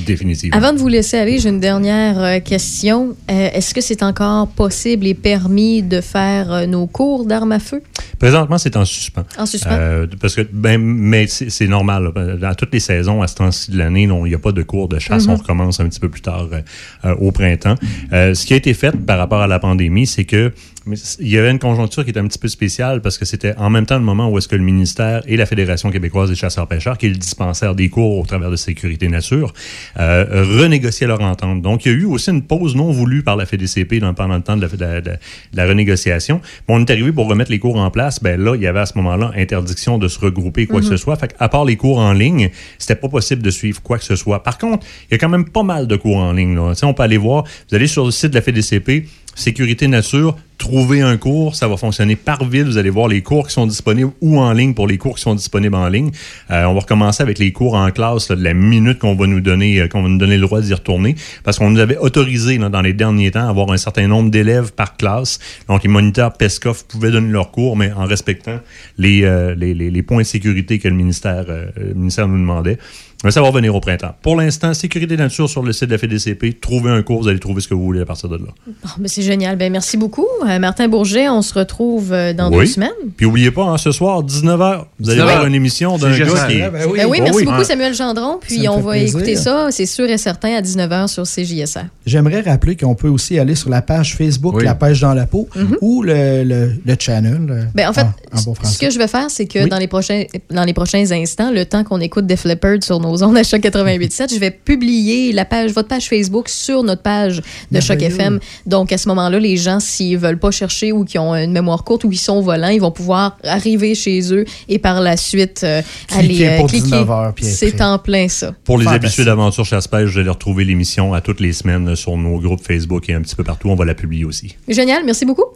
Speaker 17: Définitivement.
Speaker 4: Avant de vous laisser aller, j'ai une dernière euh, question. Euh, Est-ce que c'est encore possible et permis de faire euh, nos cours d'armes à feu?
Speaker 17: Présentement, c'est en suspens.
Speaker 4: En suspens?
Speaker 17: Euh, parce que, ben, mais c'est normal. là. Dans toutes les saisons, à ce temps-ci de l'année, il n'y a pas de cours de chasse.
Speaker 4: Mhm.
Speaker 17: On recommence un petit peu plus tard euh, euh, au printemps. Euh, ce qui a été fait par rapport à la pandémie, c'est que mais il y avait une conjoncture qui était un petit peu spéciale parce que c'était en même temps le moment où est-ce que le ministère et la Fédération québécoise des chasseurs-pêcheurs, qui est le dispensaire des cours au travers de Sécurité Nature, euh, renégociaient leur entente. Donc, il y a eu aussi une pause non voulue par la FDCP dans, pendant le temps de la, de la- de la renégociation. Bon, on est arrivé pour remettre les cours en place. Ben là, il y avait à ce moment-là interdiction de se regrouper quoi que
Speaker 5: Mhm.
Speaker 17: ce soit. Fait à part les cours en ligne, c'était pas possible de suivre quoi que ce soit. Par contre, il y a quand même pas mal de cours en ligne. Là. On peut aller voir. Vous allez sur le site de la FDCP, Sécurité Nature, trouver un cours, ça va fonctionner par ville. Vous allez voir les cours qui sont disponibles ou en ligne pour les cours qui sont disponibles en ligne. Euh, on va recommencer avec les cours en classe là, de la minute qu'on va nous donner, euh, qu'on va nous donner le droit d'y retourner, parce qu'on nous avait autorisé là, dans les derniers temps à avoir un certain nombre d'élèves par classe. Donc les moniteurs PESCOF pouvaient donner leurs cours, mais en respectant les, euh, les- les points de sécurité que le ministère, euh, le ministère nous demandait. Mais ça va revenir au printemps. Pour l'instant, sécurité nature sur le site de la FDCP. Trouvez un cours, vous allez trouver ce que vous voulez à partir de là.
Speaker 4: Bon, ben, c'est génial. Ben, merci beaucoup. Euh, Martin Bourget, on se retrouve euh, dans
Speaker 17: Oui.
Speaker 4: deux semaines.
Speaker 17: Puis oubliez pas, hein, ce soir, 19h, vous allez
Speaker 5: 19h.
Speaker 17: voir une émission d'un gars qui est...
Speaker 5: Ben oui.
Speaker 4: Ben oui,
Speaker 17: Oh
Speaker 4: merci beaucoup. Samuel Gendron. Puis on va
Speaker 18: plaisir.
Speaker 4: écouter ça, c'est sûr et certain, à 19h sur CJSR.
Speaker 18: J'aimerais rappeler qu'on peut aussi aller sur la page Facebook
Speaker 5: Oui.
Speaker 18: La pêche dans la peau ou le, le, le channel. euh,
Speaker 4: Ben, en fait,
Speaker 18: en, en bon
Speaker 4: Ce que je vais faire, c'est que
Speaker 18: Oui.
Speaker 4: dans, les prochains, dans les prochains instants, le temps qu'on écoute Def Leppard sur nos ondes à Choc 88.7, je vais publier la page, votre page Facebook sur notre page de Choc. FM. Donc, à ce moment-là, les gens, s'ils veulent pas chercher ou qui ont une mémoire courte ou qui sont au volant, ils vont pouvoir arriver chez eux et par la suite euh,
Speaker 18: Cliquer
Speaker 4: aller
Speaker 18: pour 19 heures, puis être
Speaker 4: C'est en plein ça.
Speaker 17: Pour les habitués d'aventure chasse-pêche, vous allez retrouver l'émission à toutes les semaines euh, sur nos groupes Facebook et un petit peu partout. On va la publier aussi.
Speaker 4: Génial, merci beaucoup.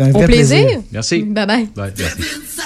Speaker 4: Au
Speaker 18: vrai
Speaker 4: plaisir.
Speaker 5: Merci.
Speaker 4: Bye bye.
Speaker 5: Bye, merci.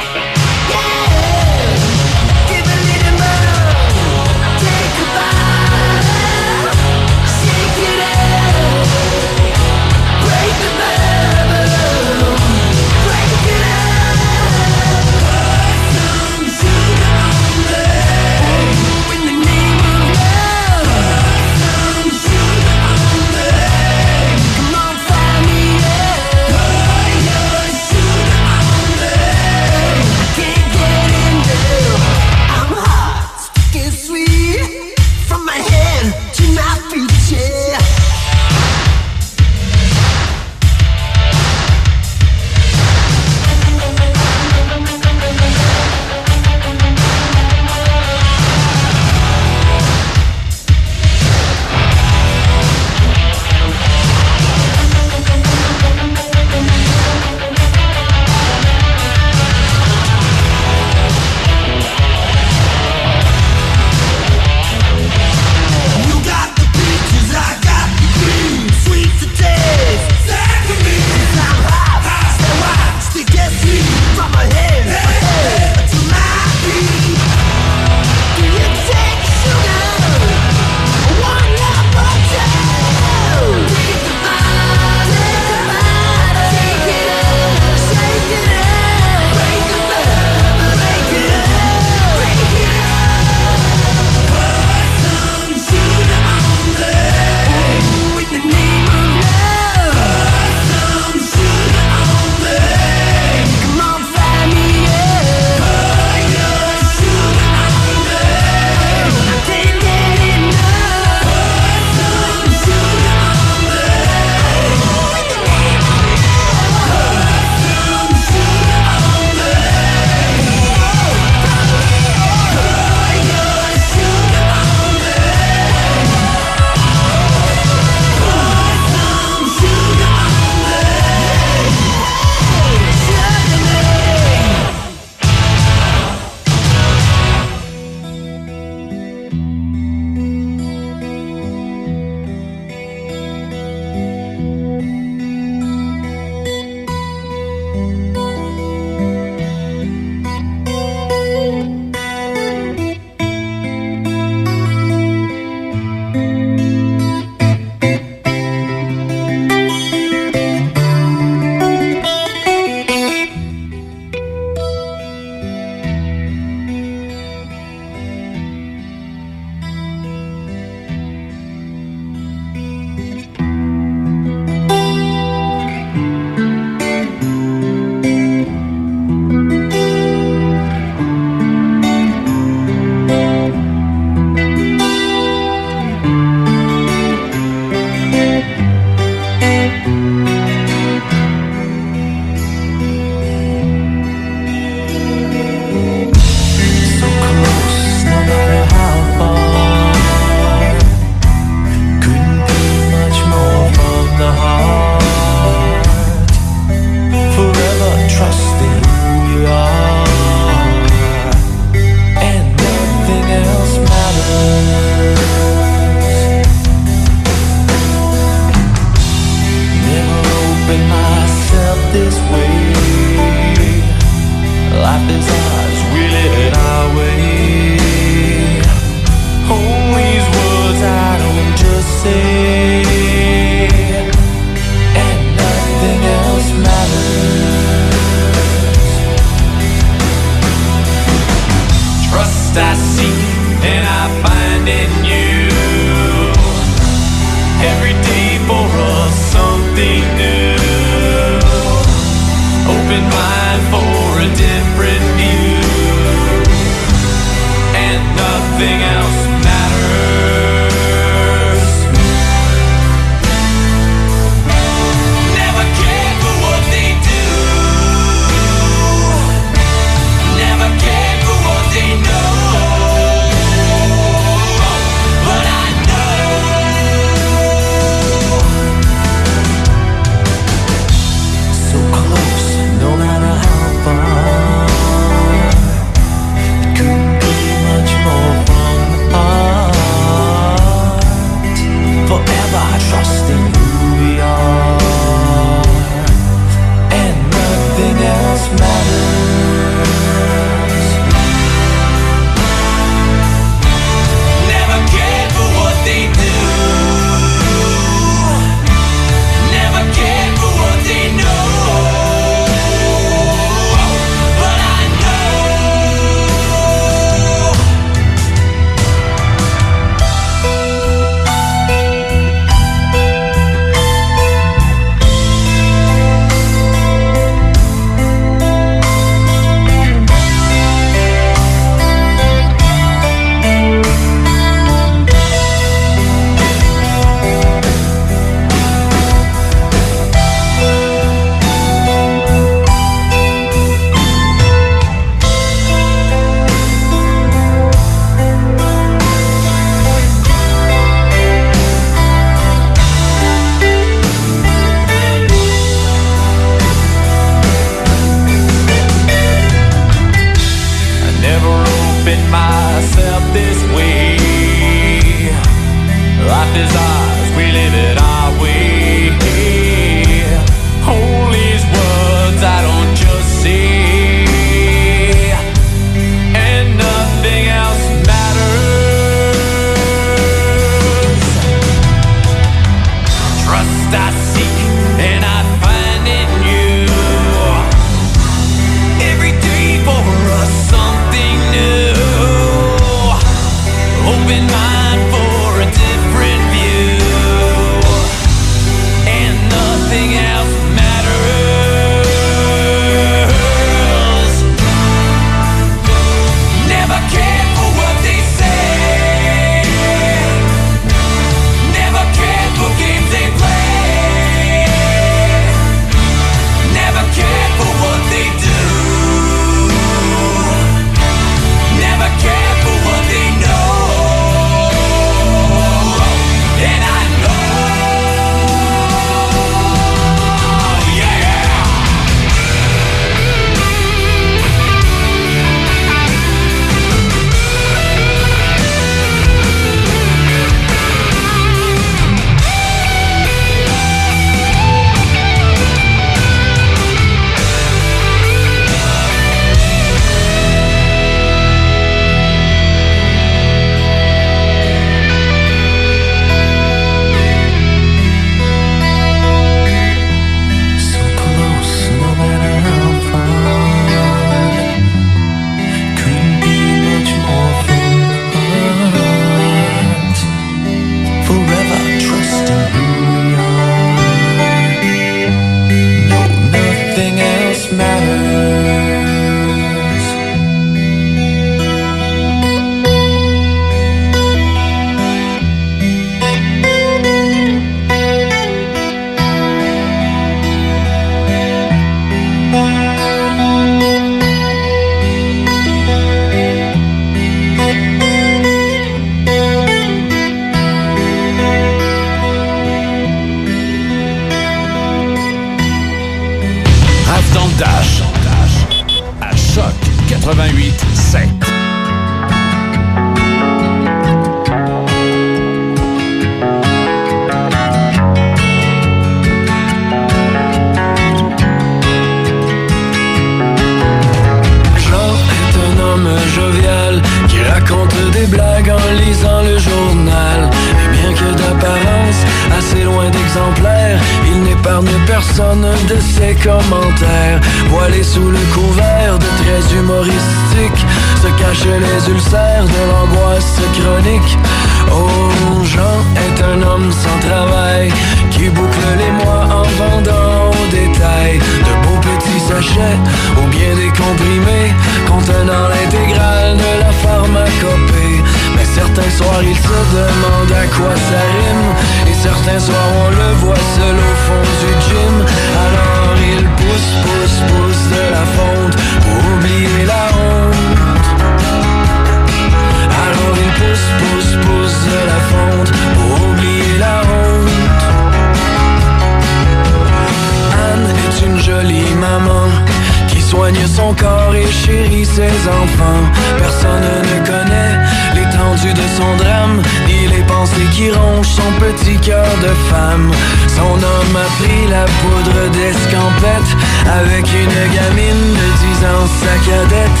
Speaker 16: Avec une gamine de 10 ans, sa cadette.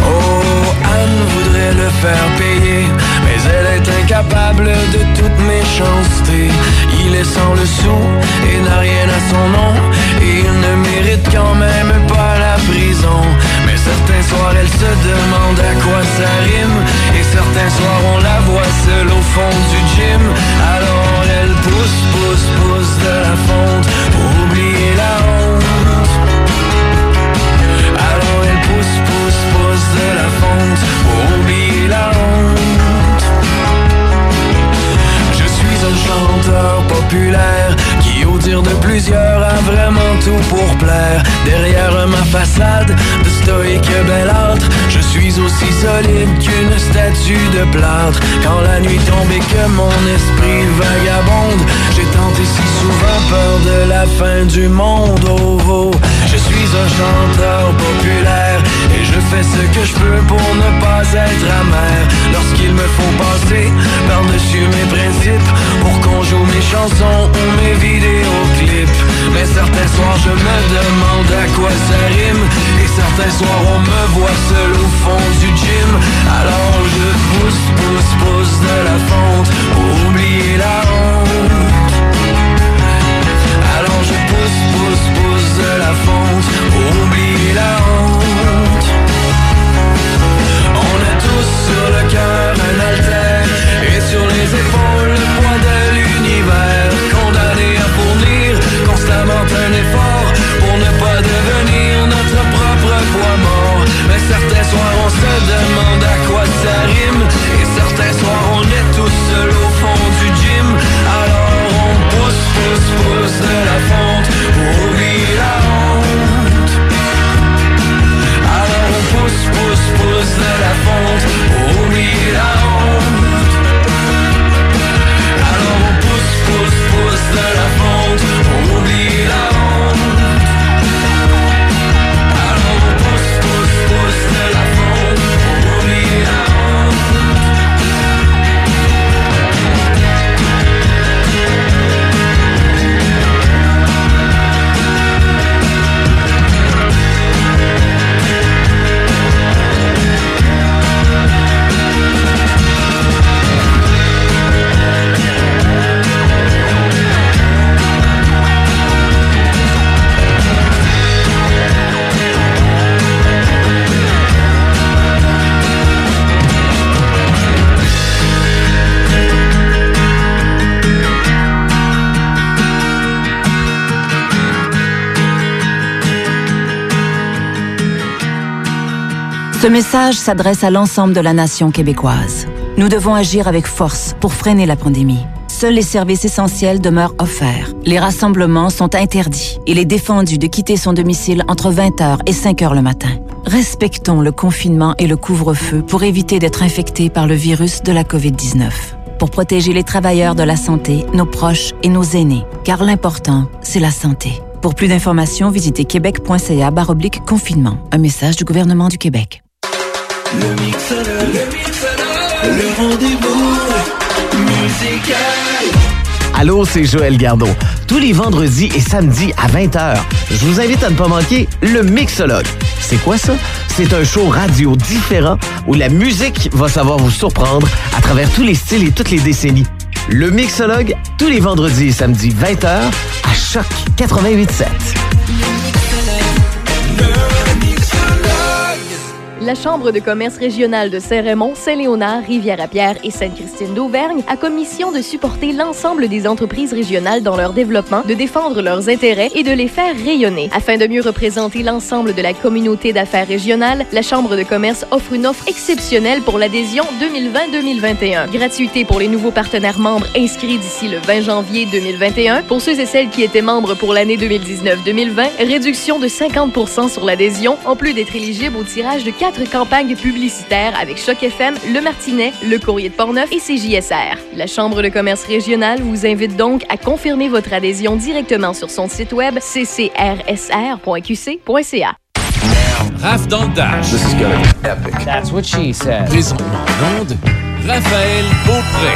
Speaker 16: Oh, Anne voudrait le faire payer, mais elle est incapable de toute méchanceté. Il est sans le sou et n'a rien à son nom, et il ne mérite quand même pas la prison. Mais certains soirs, elle se demande à quoi ça rime, et certains soirs, on la voit seule au fond du gym. Alors elle pousse, pousse, pousse populaire qui, au dire de plusieurs, a vraiment tout pour plaire. Derrière ma façade de stoïque belâtre, je suis aussi solide qu'une statue de plâtre. Quand la nuit tombe et que mon esprit vagabonde, j'ai tenté si souvent peur de la fin du monde. Oh, oh. Je suis un chanteur populaire je fais ce que je peux pour ne pas être amer. Lorsqu'il me faut passer par-dessus mes principes pour qu'on joue mes chansons ou mes vidéoclips. Mais certains soirs je me demande à quoi ça rime et certains soirs on me voit seul au fond du gym. Alors je pousse, pousse, pousse de la fonte pour oublier la honte. Alors je pousse, pousse, pousse de la fonte pour oublier la honte. Sur le cœur un alter et sur les épaules le poids de l'univers.
Speaker 7: Message s'adresse à l'ensemble de la nation québécoise. Nous devons agir avec force pour freiner la pandémie. Seuls les services essentiels demeurent offerts. Les rassemblements sont interdits. Il est défendu de quitter son domicile entre 20h et 5h le matin. Respectons le confinement et le couvre-feu pour éviter d'être infectés par le virus de la COVID-19. Pour protéger les travailleurs de la santé, nos proches et nos aînés. Car l'important, c'est la santé. Pour plus d'informations, visitez québec.ca confinement. Un message du gouvernement du Québec.
Speaker 2: Le mixeur, le mixeur, le rendez-vous musical.
Speaker 19: Allô, c'est Joël Gardeau. Tous les vendredis et samedis à 20h, je vous invite à ne pas manquer le Mixologue. C'est quoi ça? C'est un show radio différent où la musique va savoir vous surprendre à travers tous les styles et toutes les décennies. Le Mixologue, tous les vendredis et samedis 20h à Choc 88.7.
Speaker 20: La Chambre de commerce régionale de Saint-Raymond, Saint-Léonard, Rivière-à-Pierre et Sainte-Christine d'Auvergne a commission de supporter l'ensemble des entreprises régionales dans leur développement, de défendre leurs intérêts et de les faire rayonner. Afin de mieux représenter l'ensemble de la communauté d'affaires régionale, la Chambre de commerce offre une offre exceptionnelle pour l'adhésion 2020-2021. Gratuité pour les nouveaux partenaires membres inscrits d'ici le 20 janvier 2021. Pour ceux et celles qui étaient membres pour l'année 2019-2020, réduction de 50% sur l'adhésion, en plus d'être éligible au tirage de quatre campagnes publicitaires avec Choc FM, Le Martinet, Le Courrier de Portneuf et CJSR. La Chambre de commerce régionale vous invite donc à confirmer votre adhésion directement sur son site web ccrsr.qc.ca.
Speaker 1: Raph dans le Dash.
Speaker 21: This is gonna be epic. That's what she said.
Speaker 1: Présentement en onde, Raphaël Beaupré.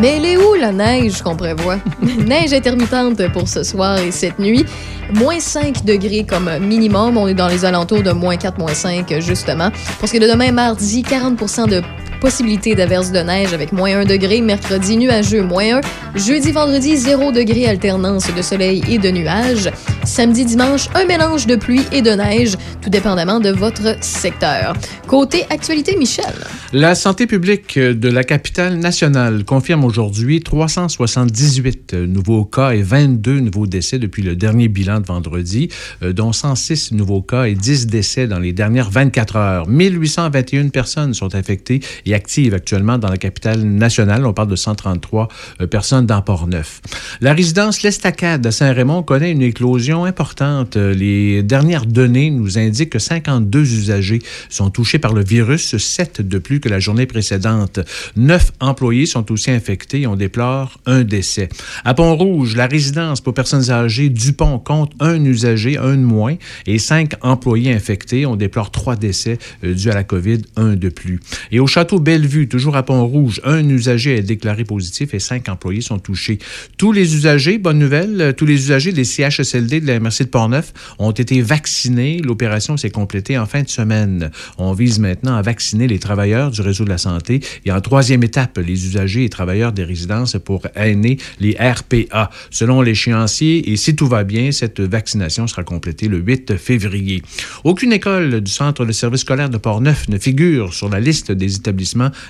Speaker 4: Mais elle est où la neige qu'on prévoit? *laughs* neige intermittente pour ce soir et cette nuit. Moins 5 degrés comme minimum. On est dans les alentours de moins 4, moins 5, justement. Pour ce qui est de demain, mardi, 40 de possibilité d'averse de neige avec moins 1 degré. Mercredi, nuageux, moins 1. Jeudi, vendredi, 0 degré, alternance de soleil et de nuages. Samedi, dimanche, un mélange de pluie et de neige, tout dépendamment de votre secteur. Côté actualité, Michel.
Speaker 5: La santé publique de la capitale nationale confirme aujourd'hui 378 nouveaux cas et 22 nouveaux décès depuis le dernier bilan de vendredi, euh, dont 106 nouveaux cas et 10 décès dans les dernières 24 heures. 1821 personnes sont infectées et actives actuellement dans la capitale nationale. On parle de 133 euh, personnes dans Port-Neuf. La résidence L'Estacade à Saint-Raymond connaît une éclosion importante. Euh, Les dernières données nous indiquent que 52 usagers sont touchés par le virus, 7 de plus que la journée précédente. 9 employés sont aussi infectés et on déplore un décès. À Pont-Rouge, la résidence pour personnes âgées Dupont compte un usager, un de moins, et 5 employés infectés. On déplore 3 décès euh, dus à la COVID, un de plus. Et au château Bellevue, toujours à Pont-Rouge, un usager est déclaré positif et 5 employés sont touchés. Tous les usagers, bonne nouvelle, euh, tous les usagers des CHSLD de la MRC de Portneuf ont été vaccinés. L'opération s'est complétée en fin de semaine. On vise maintenant à vacciner les travailleurs du réseau de la santé et en troisième étape, les usagers et travailleurs des résidences pour aînés, les RPA. Selon l'échéancier, et si tout va bien, cette vaccination sera complétée le 8 février. Aucune école du centre de service scolaire de Portneuf ne figure sur la liste des établissements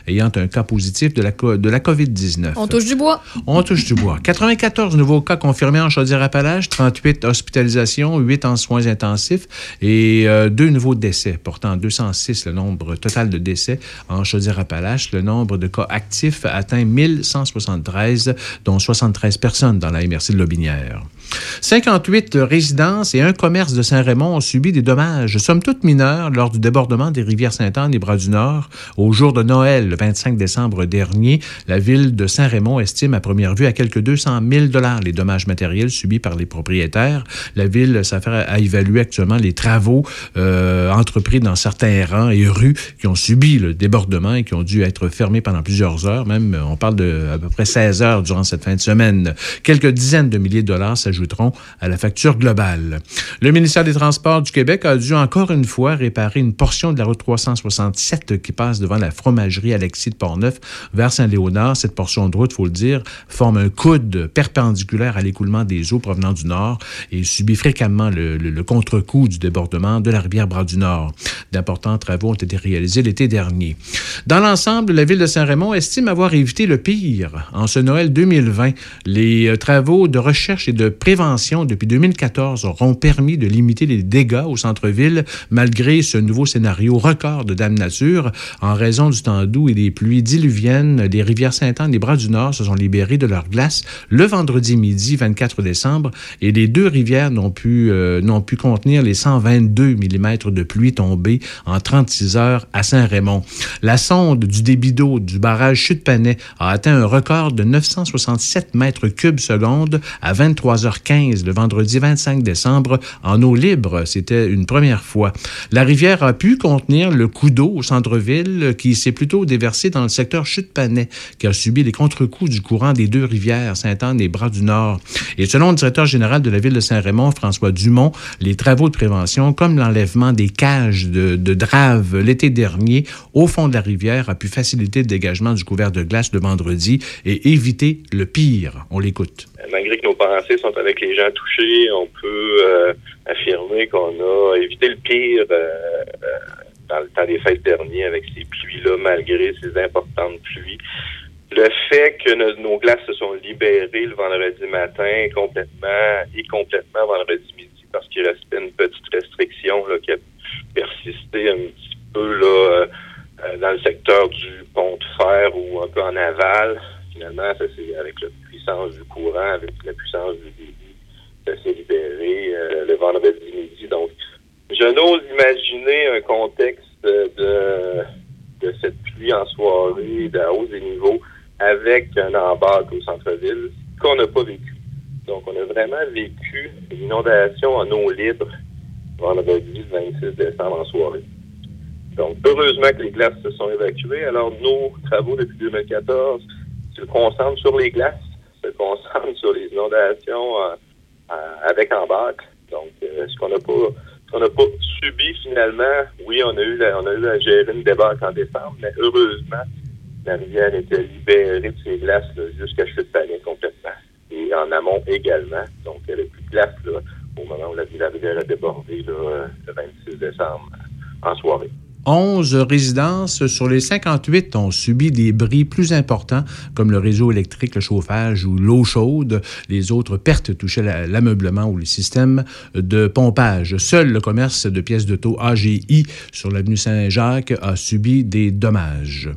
Speaker 5: ayant un cas positif de la, co- de la COVID-19.
Speaker 4: On touche du bois?
Speaker 5: On touche du bois. 94 nouveaux cas confirmés en Chaudière-Appalaches, 38 hospitalisations, 8 en soins intensifs et euh, deux nouveaux décès, portant à 206 le nombre total de décès en Chaudière-Appalaches. Le nombre de cas actifs atteint 1173, dont 73 personnes dans la MRC de Lobinière. 58 résidences et un commerce de Saint-Raymond ont subi des dommages, somme toute mineurs, lors du débordement des rivières Sainte-Anne et Bras-du-Nord. Au jour de Noël, le 25 décembre dernier, la ville de Saint-Raymond estime à première vue à quelques 200 000 les dommages matériels subis par les propriétaires. La ville s'affaire à évaluer actuellement les travaux euh, entrepris dans certains rangs et rues qui ont subi le débordement et qui ont dû être fermés pendant plusieurs heures. Même, on parle de à peu près 16 heures durant cette fin de semaine. Quelques dizaines de milliers de dollars s'ajouteront à la facture globale. Le ministère des Transports du Québec a dû encore une fois réparer une portion de la route 367 qui passe devant la fromagerie Alexis de Portneuf vers Saint-Léonard. Cette portion de route, faut le dire, forme un coude perpendiculaire à l'écoulement des eaux provenant du nord et subit fréquemment le, le- contre-coup du débordement de la rivière Bras-du-Nord. D'importants travaux ont été réalisés l'été dernier. Dans l'ensemble, la ville de Saint-Raymond estime avoir évité le pire. En ce Noël 2020, les euh, travaux de recherche et de prévention depuis 2014 auront permis de limiter les dégâts au centre-ville malgré ce nouveau scénario record de Dame Nature. En raison du temps doux et des pluies diluviennes, les rivières Sainte-Anne et Bras-du-Nord se sont libérées de leur glace le vendredi midi 24 décembre et les deux rivières n'ont pu, euh, n'ont pu contenir les 122 mm de pluie tombée en 36 heures à Saint-Raymond. La sonde du débit d'eau du barrage Chute-Panay a atteint un record de 967 mètres cubes seconde à 23h15 le vendredi 25 décembre en eau libre. C'était une première fois. La rivière a pu contenir le coup d'eau au centre-ville qui s'est plutôt déversé dans le secteur Chute-Panay qui a subi les contre-coups du courant des deux rivières, Sainte-Anne et Bras-du-Nord. Et selon le directeur général de la ville de Saint-Raymond, François Dumont, les travaux de prévention, comme l'enlèvement des cages de, de drave l'été dernier au fond de la rivière, a pu faciliter le dégagement du couvert de glace le vendredi et éviter le pire. On l'écoute.
Speaker 9: Malgré que nos pensées sont avec les gens touchés, on peut euh, affirmer qu'on a évité le pire euh, euh, dans le temps des fêtes dernier avec ces pluies-là, malgré ces importantes pluies. Le fait que nos, nos glaces se sont libérées le vendredi matin complètement et complètement vendredi midi parce qu'il restait une petite restriction là, qui a persisté un petit peu là, euh, euh, dans le secteur du pont de fer ou un peu en aval. Finalement, ça c'est avec la puissance du courant, avec la puissance du débit, ça s'est libéré euh, le vendredi midi. Donc, je n'ose imaginer un contexte de, de cette pluie en soirée, de la hausse des niveaux, avec un embarque au centre-ville qu'on n'a pas vécu. Donc, on a vraiment vécu une inondation en eau libre vendredi 26 décembre en soirée. Donc, heureusement que les glaces se sont évacuées. Alors, nos travaux depuis 2014 se concentrent sur les glaces, se concentrent *laughs* sur les inondations euh, euh, avec. Donc, euh, ce qu'on n'a pas n'a pas subi finalement, oui, on a eu on a eu à gérer une débarque en décembre, mais heureusement, la rivière était libérée de ses glaces jusqu'à chute panier complètement. Et en amont également. Donc, il n'y plus de glace au moment où la, rivière a débordé euh, le 26 décembre en soirée.
Speaker 5: 11 résidences sur les 58 ont subi des bris plus importants, comme le réseau électrique, le chauffage ou l'eau chaude. Les autres pertes touchaient la- l'ameublement ou les systèmes de pompage. Seul le commerce de pièces de taux AGI sur l'avenue Saint-Jacques a subi des dommages.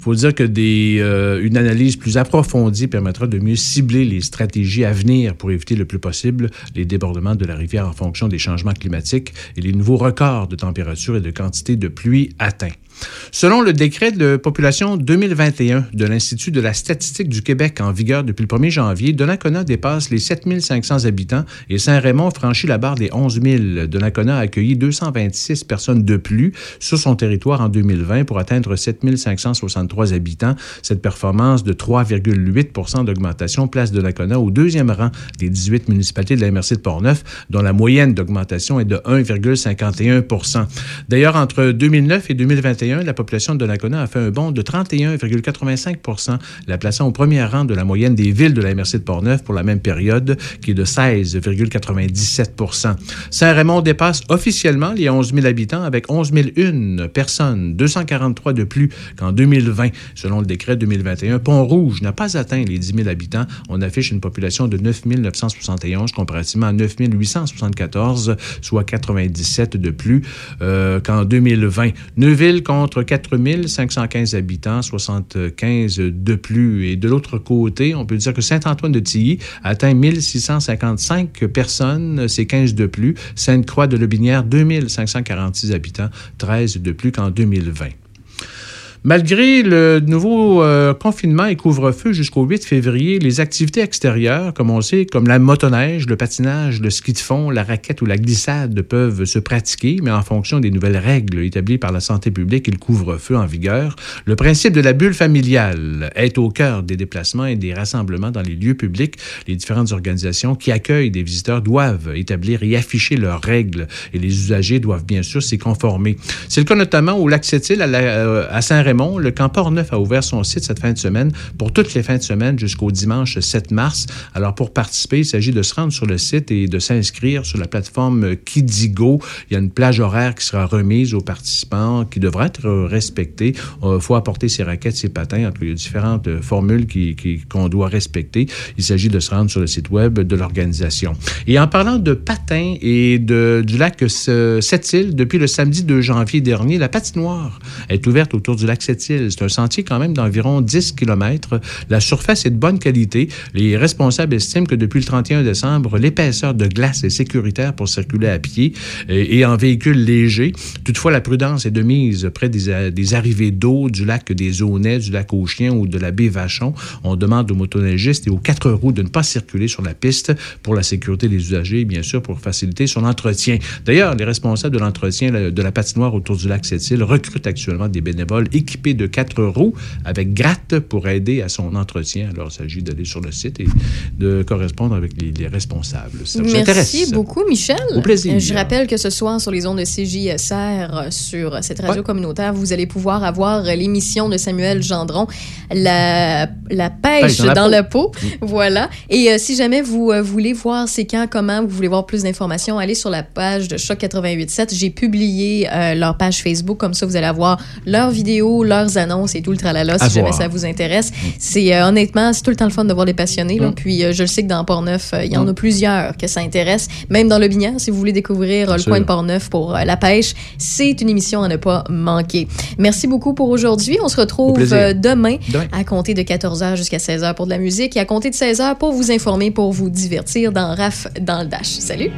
Speaker 5: Faut dire que des, euh, une analyse plus approfondie permettra de mieux cibler les stratégies à venir pour éviter le plus possible les débordements de la rivière en fonction des changements climatiques et les nouveaux records de température et de quantité de pluie atteints. Selon le décret de population 2021 de l'Institut de la statistique du Québec en vigueur depuis le 1er janvier, Donnacona dépasse les 7500 habitants et Saint-Raymond franchit la barre des 11 000. Donnacona a accueilli 226 personnes de plus sur son territoire en 2020 pour atteindre 7563 habitants. Cette performance de 3,8% d'augmentation place Donnacona au deuxième rang des 18 municipalités de la MRC de Portneuf, dont la moyenne d'augmentation est de 1,51 D'ailleurs, entre 2009 et 2021, la population de Donnacona a fait un bond de 31,85% la plaçant au premier rang de la moyenne des villes de la MRC de Portneuf pour la même période, qui est de 16,97% Saint-Raymond dépasse officiellement les 11 000 habitants avec 11 001 personnes, 243 de plus qu'en 2020, selon le décret 2021. Pont-Rouge n'a pas atteint les 10 000 habitants. On affiche une population de 9 971 comparativement à 9 874, soit 97 de plus euh, qu'en 2020. Neuville contre 4 515 habitants, 75 de plus. Et de l'autre côté, on peut dire que Saint-Antoine-de-Tilly atteint 1655 personnes, c'est 15 de plus. Sainte-Croix de Lobinière, 2546 habitants, 13 de plus qu'en 2020. Malgré le nouveau euh, confinement et couvre-feu jusqu'au 8 février, les activités extérieures, comme on le sait, comme la motoneige, le patinage, le ski de fond, la raquette ou la glissade peuvent se pratiquer, mais en fonction des nouvelles règles établies par la santé publique et le couvre-feu en vigueur. Le principe de la bulle familiale est au cœur des déplacements et des rassemblements dans les lieux publics. Les différentes organisations qui accueillent des visiteurs doivent établir et afficher leurs règles et les usagers doivent bien sûr s'y conformer. C'est le cas notamment au lac Sept-Îles à, euh, à Le camp Port-Neuf a ouvert son site cette fin de semaine pour toutes les fins de semaine jusqu'au dimanche 7 mars. Alors pour participer, il s'agit de se rendre sur le site et de s'inscrire sur la plateforme Kidigo. Il y a une plage horaire qui sera remise aux participants qui devra être respectée. Il faut apporter ses raquettes, ses patins. En tout cas, il y a différentes euh, formules qui- qui- qu'on doit respecter. Il s'agit de se rendre sur le site web de l'organisation. Et en parlant de patins et de, du lac euh, Sept-Îles, depuis le samedi 2 janvier dernier, la patinoire est ouverte autour du lac C'est un sentier quand même d'environ 10 km. La surface est de bonne qualité. Les responsables estiment que depuis le 31 décembre, l'épaisseur de glace est sécuritaire pour circuler à pied et, et en véhicule léger. Toutefois, la prudence est de mise près des, a- des arrivées d'eau du lac des Aunais, du lac aux ou de la baie Vachon. On demande aux motoneigistes et aux quatre roues de ne pas circuler sur la piste pour la sécurité des usagers et bien sûr pour faciliter son entretien. D'ailleurs, les responsables de l'entretien de la patinoire autour du lac Sept-Îles recrutent actuellement des bénévoles équipés équipé de quatre roues avec gratte pour aider à son entretien. Alors, il s'agit d'aller sur le site et de correspondre avec les, les responsables. Ça vous?
Speaker 4: Merci beaucoup, Michel.
Speaker 5: Au plaisir.
Speaker 4: Je rappelle que ce soir, sur les ondes de CJSR, sur cette radio communautaire, vous allez pouvoir avoir l'émission de Samuel Gendron, La, la pêche
Speaker 2: Pêche dans
Speaker 4: dans,
Speaker 2: la
Speaker 4: peau. Voilà. Et euh, si jamais vous euh, voulez voir c'est quand, comment, vous voulez voir plus d'informations, allez sur la page de Choc 88.7. J'ai publié euh, leur page Facebook. Comme ça, vous allez avoir leurs leurs annonces et tout le tralala si jamais ça vous intéresse. C'est euh, honnêtement, c'est tout le temps le fun de voir les passionnés. là.
Speaker 2: Mm.
Speaker 4: Puis euh, je le sais que dans Port-Neuf, euh, il y en a
Speaker 2: Mm.
Speaker 4: plusieurs que ça intéresse. Même dans le Binière, si vous voulez découvrir le coin de Port-Neuf pour euh, la pêche, c'est une émission à ne pas manquer. Merci beaucoup pour aujourd'hui. On se retrouve demain,
Speaker 2: Demain.
Speaker 4: à compter de 14h jusqu'à 16h pour de la musique et à compter de 16h pour vous informer, pour vous divertir dans RAF dans le Dash. Salut!